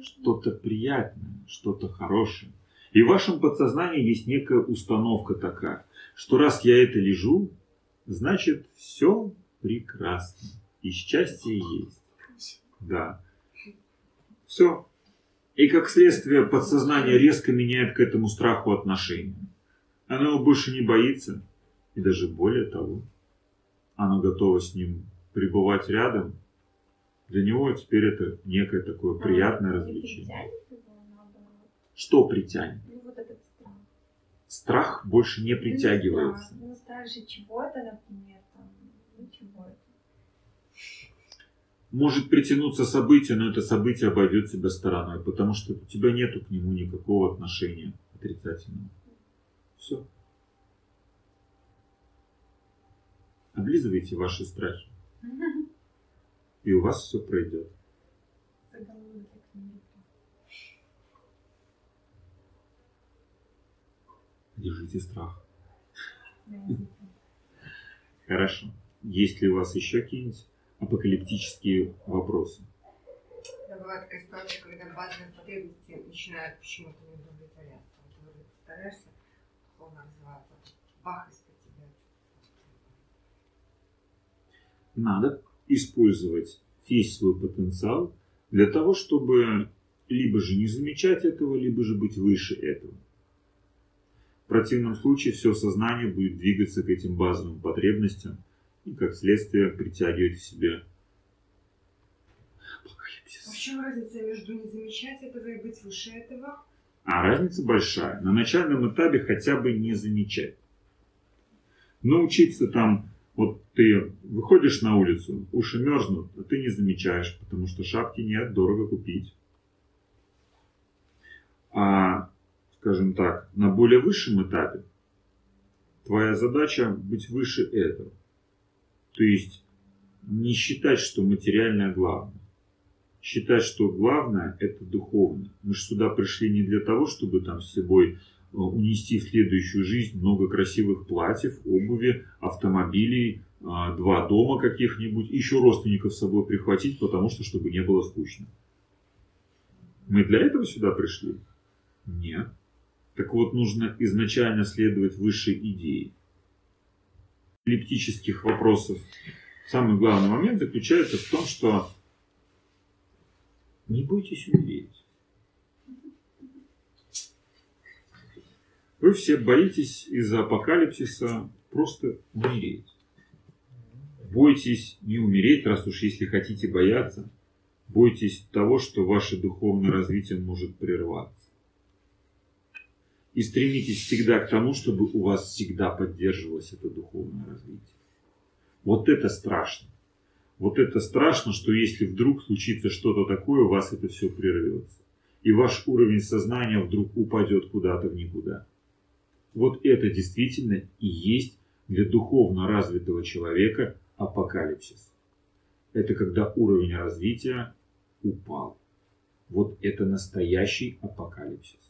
Что-то приятное, что-то хорошее. И в вашем подсознании есть некая установка такая, что раз я это лежу, значит все прекрасно. И счастье есть. Да. Все. И как следствие подсознание резко меняет к этому страху отношение. Оно его больше не боится. И даже более того, оно готово с ним пребывать рядом. Для него теперь это некое такое приятное И развлечение. Что притянет? Ну, вот этот страх. Страх больше не Ну, притягивается. Ну, страх же чего-то, например, там, ну, чего это. Может притянуться событие, но это событие обойдет тебя стороной, потому что у тебя нету к нему никакого отношения отрицательного. Все. Облизывайте ваши страхи, и у вас все пройдет. Держите страх. Хорошо. Есть ли у вас еще какие-нибудь апокалиптические вопросы? Да, бывает такая ситуация, когда базовые потребности начинают почему-то не удовлетворяться. Вот ты духовно развиваться, бах из-под тебя. Надо использовать весь свой потенциал для того, чтобы либо же не замечать этого, либо же быть выше этого. В противном случае все сознание будет двигаться к этим базовым потребностям и, как следствие, притягивать к себе апокалипсис. А в чем разница между не замечать этого и быть выше этого? А разница большая. На начальном этапе хотя бы не замечать. Научиться там, вот ты выходишь на улицу, уши мерзнут, а ты не замечаешь, потому что шапки нет, дорого купить. А, скажем так, на более высшем этапе твоя задача быть выше этого. То есть не считать, что материальное главное. Считать, что главное это духовное. Мы же сюда пришли не для того, чтобы там с собой э, унести в следующую жизнь много красивых платьев, обуви, автомобилей, э, два дома каких-нибудь, еще родственников с собой прихватить, потому что чтобы не было скучно. Мы для этого сюда пришли? Нет. Так вот, нужно изначально следовать высшей идее. Эпилептических вопросов. Самый главный момент заключается в том, что не бойтесь умереть. Вы все боитесь из-за апокалипсиса просто умереть. Бойтесь не умереть, раз уж если хотите бояться. Бойтесь того, что ваше духовное развитие может прерваться. И стремитесь всегда к тому, чтобы у вас всегда поддерживалось это духовное развитие. Вот это страшно. Вот это страшно, что если вдруг случится что-то такое, у вас это все прервется. И ваш уровень сознания вдруг упадет куда-то в никуда. Вот это действительно и есть для духовно развитого человека апокалипсис. Это когда уровень развития упал. Вот это настоящий апокалипсис.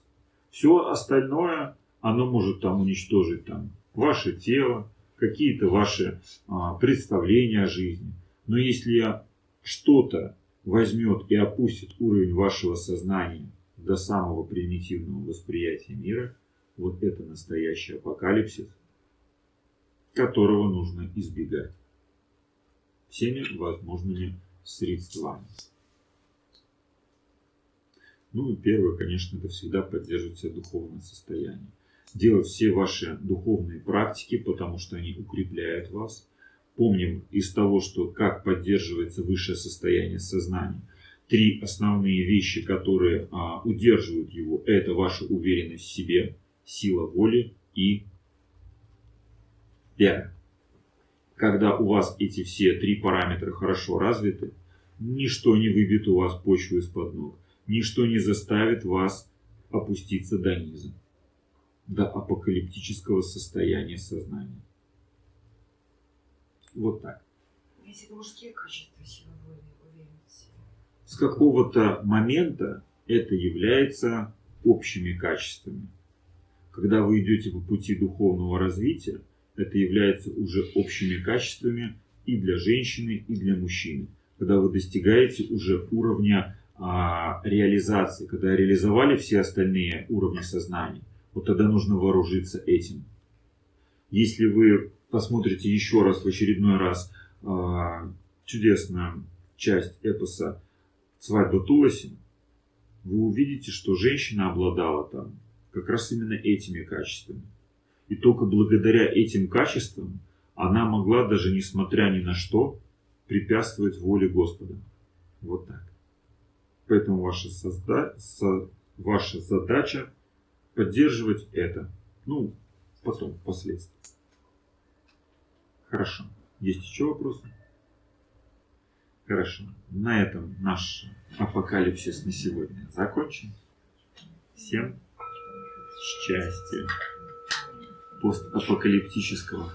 Все остальное, оно может там уничтожить там ваше тело, какие-то ваши а, представления о жизни. Но если что-то возьмет и опустит уровень вашего сознания до самого примитивного восприятия мира, вот это настоящий апокалипсис, которого нужно избегать всеми возможными средствами. Ну и первое, конечно, это всегда поддерживать себе духовное состояние. Делать все ваши духовные практики, потому что они укрепляют вас. Помним из того, что как поддерживается высшее состояние сознания. Три основные вещи, которые а, удерживают его, это ваша уверенность в себе, сила воли и вера. Когда у вас эти все три параметра хорошо развиты, ничто не выбьет у вас почву из-под ног ничто не заставит вас опуститься до низа, до апокалиптического состояния сознания. Вот так. Если мужские качества силы воли, уверенности. С какого-то момента это является общими качествами. Когда вы идете по пути духовного развития, это является уже общими качествами и для женщины, и для мужчины. Когда вы достигаете уже уровня а, реализации, когда реализовали все остальные уровни сознания, вот тогда нужно вооружиться этим. Если вы посмотрите еще раз, в очередной раз, а, чудесную часть эпоса «Свадьба Туласи», вы увидите, что женщина обладала там как раз именно этими качествами. И только благодаря этим качествам она могла даже несмотря ни на что препятствовать воле Господа. Вот так. Поэтому ваша, созда... со... ваша задача поддерживать это. Ну, потом, впоследствии. Хорошо. Есть еще вопросы? Хорошо. На этом наш апокалипсис на сегодня закончен. Всем счастья постапокалиптического.